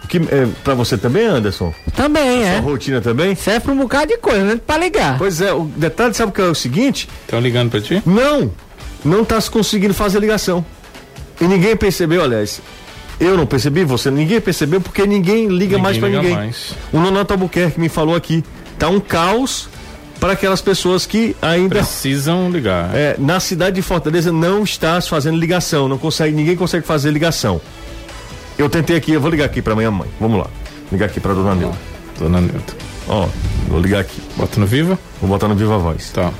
Speaker 2: Que, é, pra você também, Anderson?
Speaker 3: Também,
Speaker 2: A
Speaker 3: é.
Speaker 2: rotina também?
Speaker 3: Serve pra um bocado de coisa, né? Pra ligar.
Speaker 2: Pois é, o detalhe, sabe o que é o seguinte?
Speaker 5: Estão ligando pra ti?
Speaker 2: Não, não tá se conseguindo fazer ligação. E ninguém percebeu, aliás. Eu não percebi, você, ninguém percebeu porque ninguém liga
Speaker 5: Ninguém
Speaker 2: mais pra
Speaker 5: liga
Speaker 2: ninguém.
Speaker 5: mais.
Speaker 2: O Nonato Albuquerque me falou aqui. Tá um caos para aquelas pessoas que ainda
Speaker 5: Precisam ligar.
Speaker 2: é, na cidade de Fortaleza não está se fazendo ligação, não consegue, ninguém consegue fazer ligação. Eu tentei aqui, eu vou ligar aqui para minha mãe. Vamos lá. Ligar aqui para dona Nilda.
Speaker 5: Dona Nilton.
Speaker 2: Ó, vou ligar aqui.
Speaker 5: Bota no vivo?
Speaker 2: Vou botar no Viva Voz.
Speaker 5: Tá.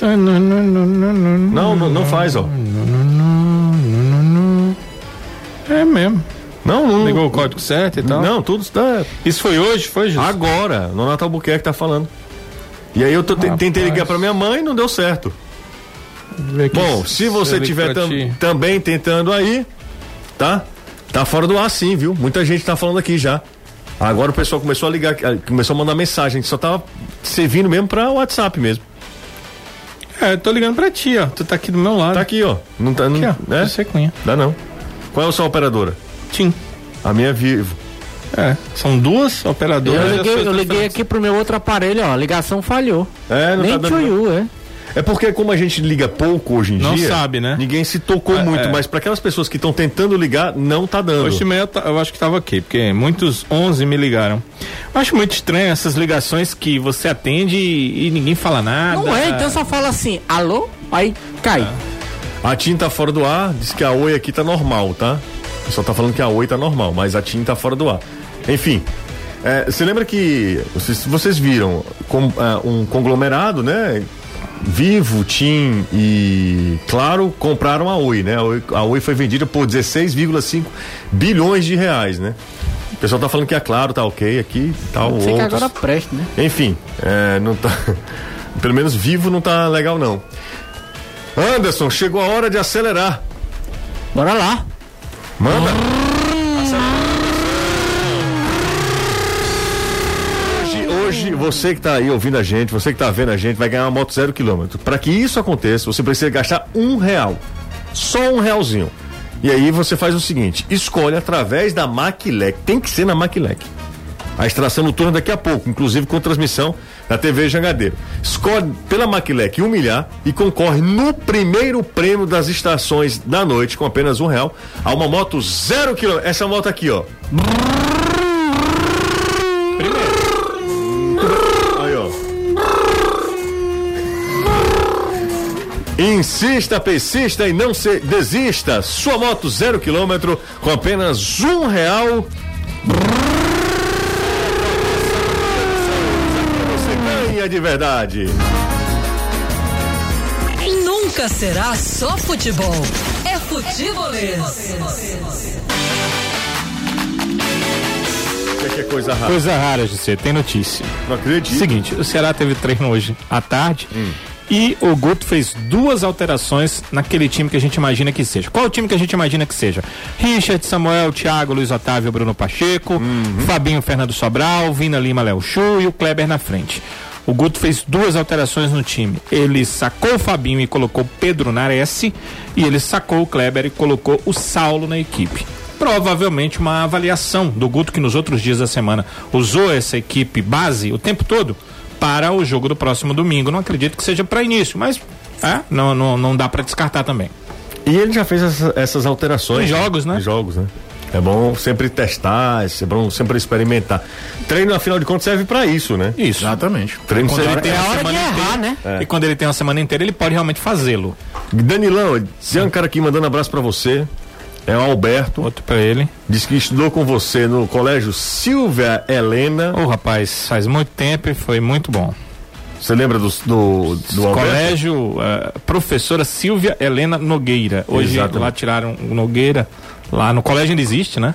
Speaker 2: Não, não, não faz, ó.
Speaker 5: É mesmo.
Speaker 2: Não, não.
Speaker 5: Ligou o código certo e tal?
Speaker 2: Não, tudo está
Speaker 5: Isso foi hoje? Foi, Jesus?
Speaker 2: agora. No Natal Albuquerque tá falando. E aí eu tô, tentei ligar para minha mãe e não deu certo. Bom, se você tiver
Speaker 5: pra
Speaker 2: tam- também tentando aí, tá? Tá fora do ar sim, viu? Muita gente tá falando aqui já. Agora o pessoal começou a ligar, ah, começou a mandar mensagem, só tava servindo mesmo pra WhatsApp mesmo.
Speaker 5: É, eu tô ligando pra ti, ó. Tu tá aqui do meu lado.
Speaker 2: Tá aqui, ó. Não tá,
Speaker 5: Aqui,
Speaker 2: não,
Speaker 5: ó.
Speaker 2: né?
Speaker 5: Você cunha.
Speaker 2: Dá não. Qual é a sua operadora?
Speaker 5: Tim.
Speaker 2: A minha é Vivo.
Speaker 5: É. São duas
Speaker 3: Eu
Speaker 5: operadoras.
Speaker 3: liguei,
Speaker 5: as
Speaker 3: eu
Speaker 5: suas
Speaker 3: liguei aqui pro meu outro aparelho, ó. A ligação falhou.
Speaker 2: É, não
Speaker 3: Nem
Speaker 2: tá dando.
Speaker 3: é.
Speaker 2: É porque como a gente liga pouco hoje em
Speaker 5: Não
Speaker 2: dia,
Speaker 5: sabe, né?
Speaker 2: Ninguém se tocou
Speaker 5: É,
Speaker 2: muito,
Speaker 5: é.
Speaker 2: mas para aquelas pessoas que estão tentando ligar, não tá dando.
Speaker 5: Hoje manhã eu acho que tava aqui, porque muitos 11 me ligaram. Eu acho muito estranho essas ligações que você atende e, e ninguém fala nada.
Speaker 3: Não é, então só fala assim, alô? Aí cai.
Speaker 2: A TIM tá fora do ar, diz que a Oi aqui tá normal, tá? Só tá falando que a Oi tá normal, mas a TIM tá fora do ar. Enfim, é, você lembra que vocês, vocês viram com, ah, um conglomerado, né? Vivo, TIM e Claro compraram a Oi, né? A Oi, a Oi foi vendida por 16,5 bilhões de reais, né? O pessoal tá falando que a Claro tá ok aqui, tal,
Speaker 3: Sei que agora preste, né?
Speaker 2: Enfim, é, não tá. Pelo menos vivo não tá legal, não. Anderson, chegou a hora de acelerar.
Speaker 3: Bora lá.
Speaker 2: Manda. Hoje, você que tá aí ouvindo a gente, você que tá vendo a gente, vai ganhar uma moto zero quilômetro. Para que isso aconteça, você precisa gastar um real. Só um realzinho. E aí você faz o seguinte: escolhe através da Maquilec. Tem que ser na Maquilec. A extração noturna daqui a pouco, inclusive com transmissão na TV Jangadeiro. Escolhe pela Maquilec um milhar e concorre no primeiro prêmio das estações da noite, com apenas um real, a uma moto zero quilômetro. Essa moto aqui, ó. Aí, Insista, persista e não se desista. Sua moto zero quilômetro com apenas um real. Você ganha de verdade.
Speaker 1: Nunca será só futebol. É futebolês.
Speaker 2: Aqui é coisa rara.
Speaker 5: Coisa rara, José, tem notícia.
Speaker 2: Não acredito.
Speaker 5: Seguinte, o Ceará teve treino hoje à tarde e o Guto fez duas alterações naquele time que a gente imagina que seja. Qual o time que a gente imagina que seja? Richard, Samuel, Thiago, Luiz Otávio, Bruno Pacheco, Fabinho, Fernando Sobral, Vina Lima, Léo Chu e o Kleber na frente. O Guto fez duas alterações no time. Ele sacou o Fabinho e colocou Pedro Nares e ele sacou o Kleber e colocou o Saulo na equipe provavelmente uma avaliação do Guto que nos outros dias da semana usou essa equipe base o tempo todo para o jogo do próximo domingo. Não acredito que seja para início, mas é, não, não, não dá para descartar também.
Speaker 2: E ele já fez essa- essas alterações.
Speaker 5: Em jogos, né?
Speaker 2: Em jogos, né? É bom sempre testar, é bom sempre experimentar. Treino, afinal de contas, serve pra isso, né?
Speaker 5: Isso.
Speaker 4: Exatamente.
Speaker 2: Treino
Speaker 5: Quando
Speaker 2: serve
Speaker 5: ele tem
Speaker 3: É
Speaker 5: a
Speaker 3: hora de
Speaker 5: semana
Speaker 3: errar,
Speaker 5: inteira,
Speaker 3: né?
Speaker 2: É.
Speaker 5: E quando ele tem uma semana inteira, ele pode realmente fazê-lo.
Speaker 2: Danilão, tem um cara aqui mandando abraço pra você. É o Alberto.
Speaker 5: Outro para ele.
Speaker 2: Diz que estudou com você no colégio Silvia Helena.
Speaker 5: Ô rapaz, faz muito tempo e foi muito bom.
Speaker 2: Você lembra do, do, do?
Speaker 5: Colégio eh, Professora Silvia Helena Nogueira. Hoje
Speaker 2: Exatamente.
Speaker 5: lá tiraram o Nogueira. Lá no colégio ainda existe, né?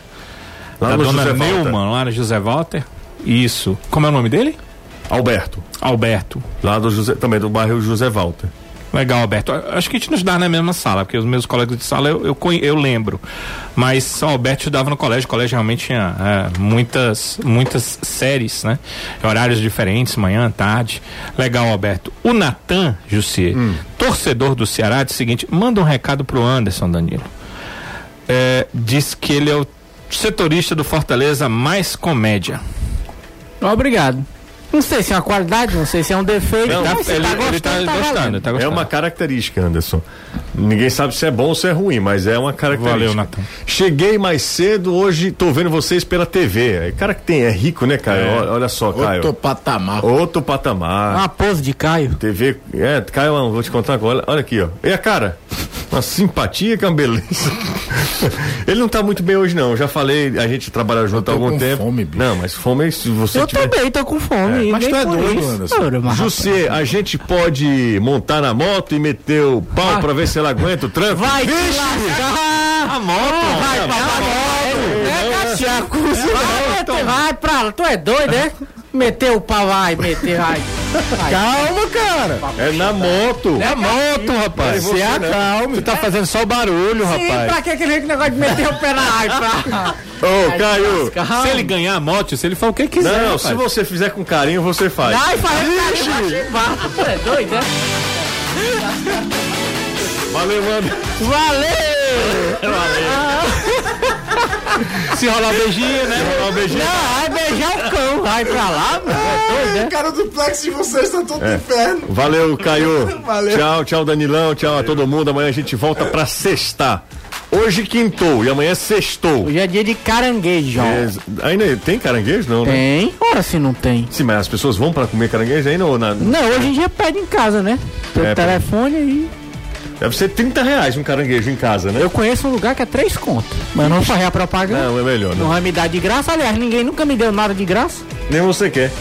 Speaker 2: Lá
Speaker 5: da
Speaker 2: no
Speaker 5: dona
Speaker 2: José Walter.
Speaker 5: Neumann, lá no José Walter. Isso. Como é o nome dele?
Speaker 2: Alberto.
Speaker 5: Alberto.
Speaker 2: Lá do José, também do bairro José Walter.
Speaker 5: Legal, Alberto. Acho que a gente nos dá na mesma sala, porque os meus colegas de sala eu, eu, eu lembro. Mas o Alberto estudava no colégio, o colégio realmente tinha é, muitas, muitas séries, né? Horários diferentes, manhã, tarde. Legal, Alberto. O Natan, Jussier, torcedor do Ceará, diz o seguinte: manda um recado pro Anderson, Danilo. É, diz que ele é o setorista do Fortaleza mais comédia.
Speaker 3: Obrigado. Não sei se é uma qualidade, não sei se é um defeito.
Speaker 2: Não,
Speaker 3: mas se
Speaker 5: ele,
Speaker 3: tá
Speaker 5: ele tá
Speaker 3: gostando, tá
Speaker 5: gostando, tá
Speaker 2: É
Speaker 5: gostando.
Speaker 2: uma característica, Anderson. Ninguém sabe se é bom ou se é ruim, mas é uma característica.
Speaker 5: Valeu, Natan.
Speaker 2: Cheguei mais cedo, hoje tô vendo vocês pela TV. É cara que tem, é rico, né, Caio? Olha, olha só, Caio.
Speaker 4: Outro patamar.
Speaker 2: Outro patamar.
Speaker 3: Uma pose de Caio.
Speaker 2: TV. É, Caio, vou te contar agora. Olha aqui, ó. E a cara? Uma simpatia que é uma beleza. Ele não tá muito bem hoje, não. Já falei, a gente trabalha junto há
Speaker 4: tô
Speaker 2: algum
Speaker 4: com
Speaker 2: tempo.
Speaker 4: fome, bicho.
Speaker 2: Não, mas fome, se você
Speaker 3: Eu
Speaker 2: tiver.
Speaker 3: também tô com fome.
Speaker 4: mas
Speaker 3: nem
Speaker 4: tu é doido. Anderson.
Speaker 3: Mas
Speaker 2: José, a gente pode montar na moto e meter o pau
Speaker 3: Vai.
Speaker 2: pra ver se ela aguenta o trânsito?
Speaker 3: Vai lascar!
Speaker 2: A moto!
Speaker 3: Vai pra moto! É cachaco! Vai, meter- vai pra lá! Tu é doido, é? Meter o pau, vai, meter, vai. Vai.
Speaker 4: Calma, cara.
Speaker 2: É na moto!
Speaker 5: É moto, rapaz.
Speaker 2: Você, né?
Speaker 5: acalme. Tu tá fazendo só o barulho,
Speaker 3: Sim,
Speaker 5: rapaz.
Speaker 3: pra que aquele negócio de meter o pé na água?
Speaker 2: Ô, Caio!
Speaker 5: Se ele ganhar a moto, se ele for o que quiser.
Speaker 2: Não,
Speaker 5: rapaz.
Speaker 2: se você fizer com carinho, você faz.
Speaker 3: Vai, faz Tu é doido, é?
Speaker 2: Valeu, mano.
Speaker 3: Valeu!
Speaker 5: Se rolar um beijinho, né?
Speaker 2: Um beijinho.
Speaker 3: Não, vai beijar o cão, vai pra lá, mano. É doido, é?
Speaker 4: Cara, o duplex de vocês tá todo inferno.
Speaker 2: Valeu, Caio.
Speaker 4: Valeu.
Speaker 2: Tchau, tchau, Danilão. Tchau a todo mundo. Amanhã a gente volta pra sextar. Hoje quintou e amanhã sextou.
Speaker 3: Hoje é dia de caranguejo.
Speaker 2: Ex- Ainda tem caranguejo, não, né?
Speaker 3: Tem? Ora se não tem.
Speaker 2: Sim, mas as pessoas vão pra comer caranguejo ainda ou na...
Speaker 3: Não, hoje em dia pede em casa, né? Pelo
Speaker 2: É,
Speaker 3: telefone aí.
Speaker 2: Deve ser 30 reais um caranguejo em casa, né?
Speaker 3: Eu conheço um lugar que é três contos. Mas não farei a propaganda.
Speaker 2: Não, é melhor,
Speaker 3: Não
Speaker 2: não.
Speaker 3: vai me dar de graça, aliás, ninguém nunca me deu nada de graça.
Speaker 2: Nem você quer.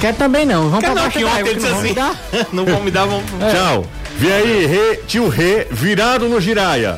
Speaker 3: Quer também não. Vamos
Speaker 5: Quer
Speaker 3: pra
Speaker 5: não,
Speaker 3: baixo
Speaker 5: ele
Speaker 3: que não vão me
Speaker 5: assim.
Speaker 3: dar.
Speaker 5: Não vão me dar, vão.
Speaker 2: Tchau. Vem aí, Rê, tio Rê, virado no giraia.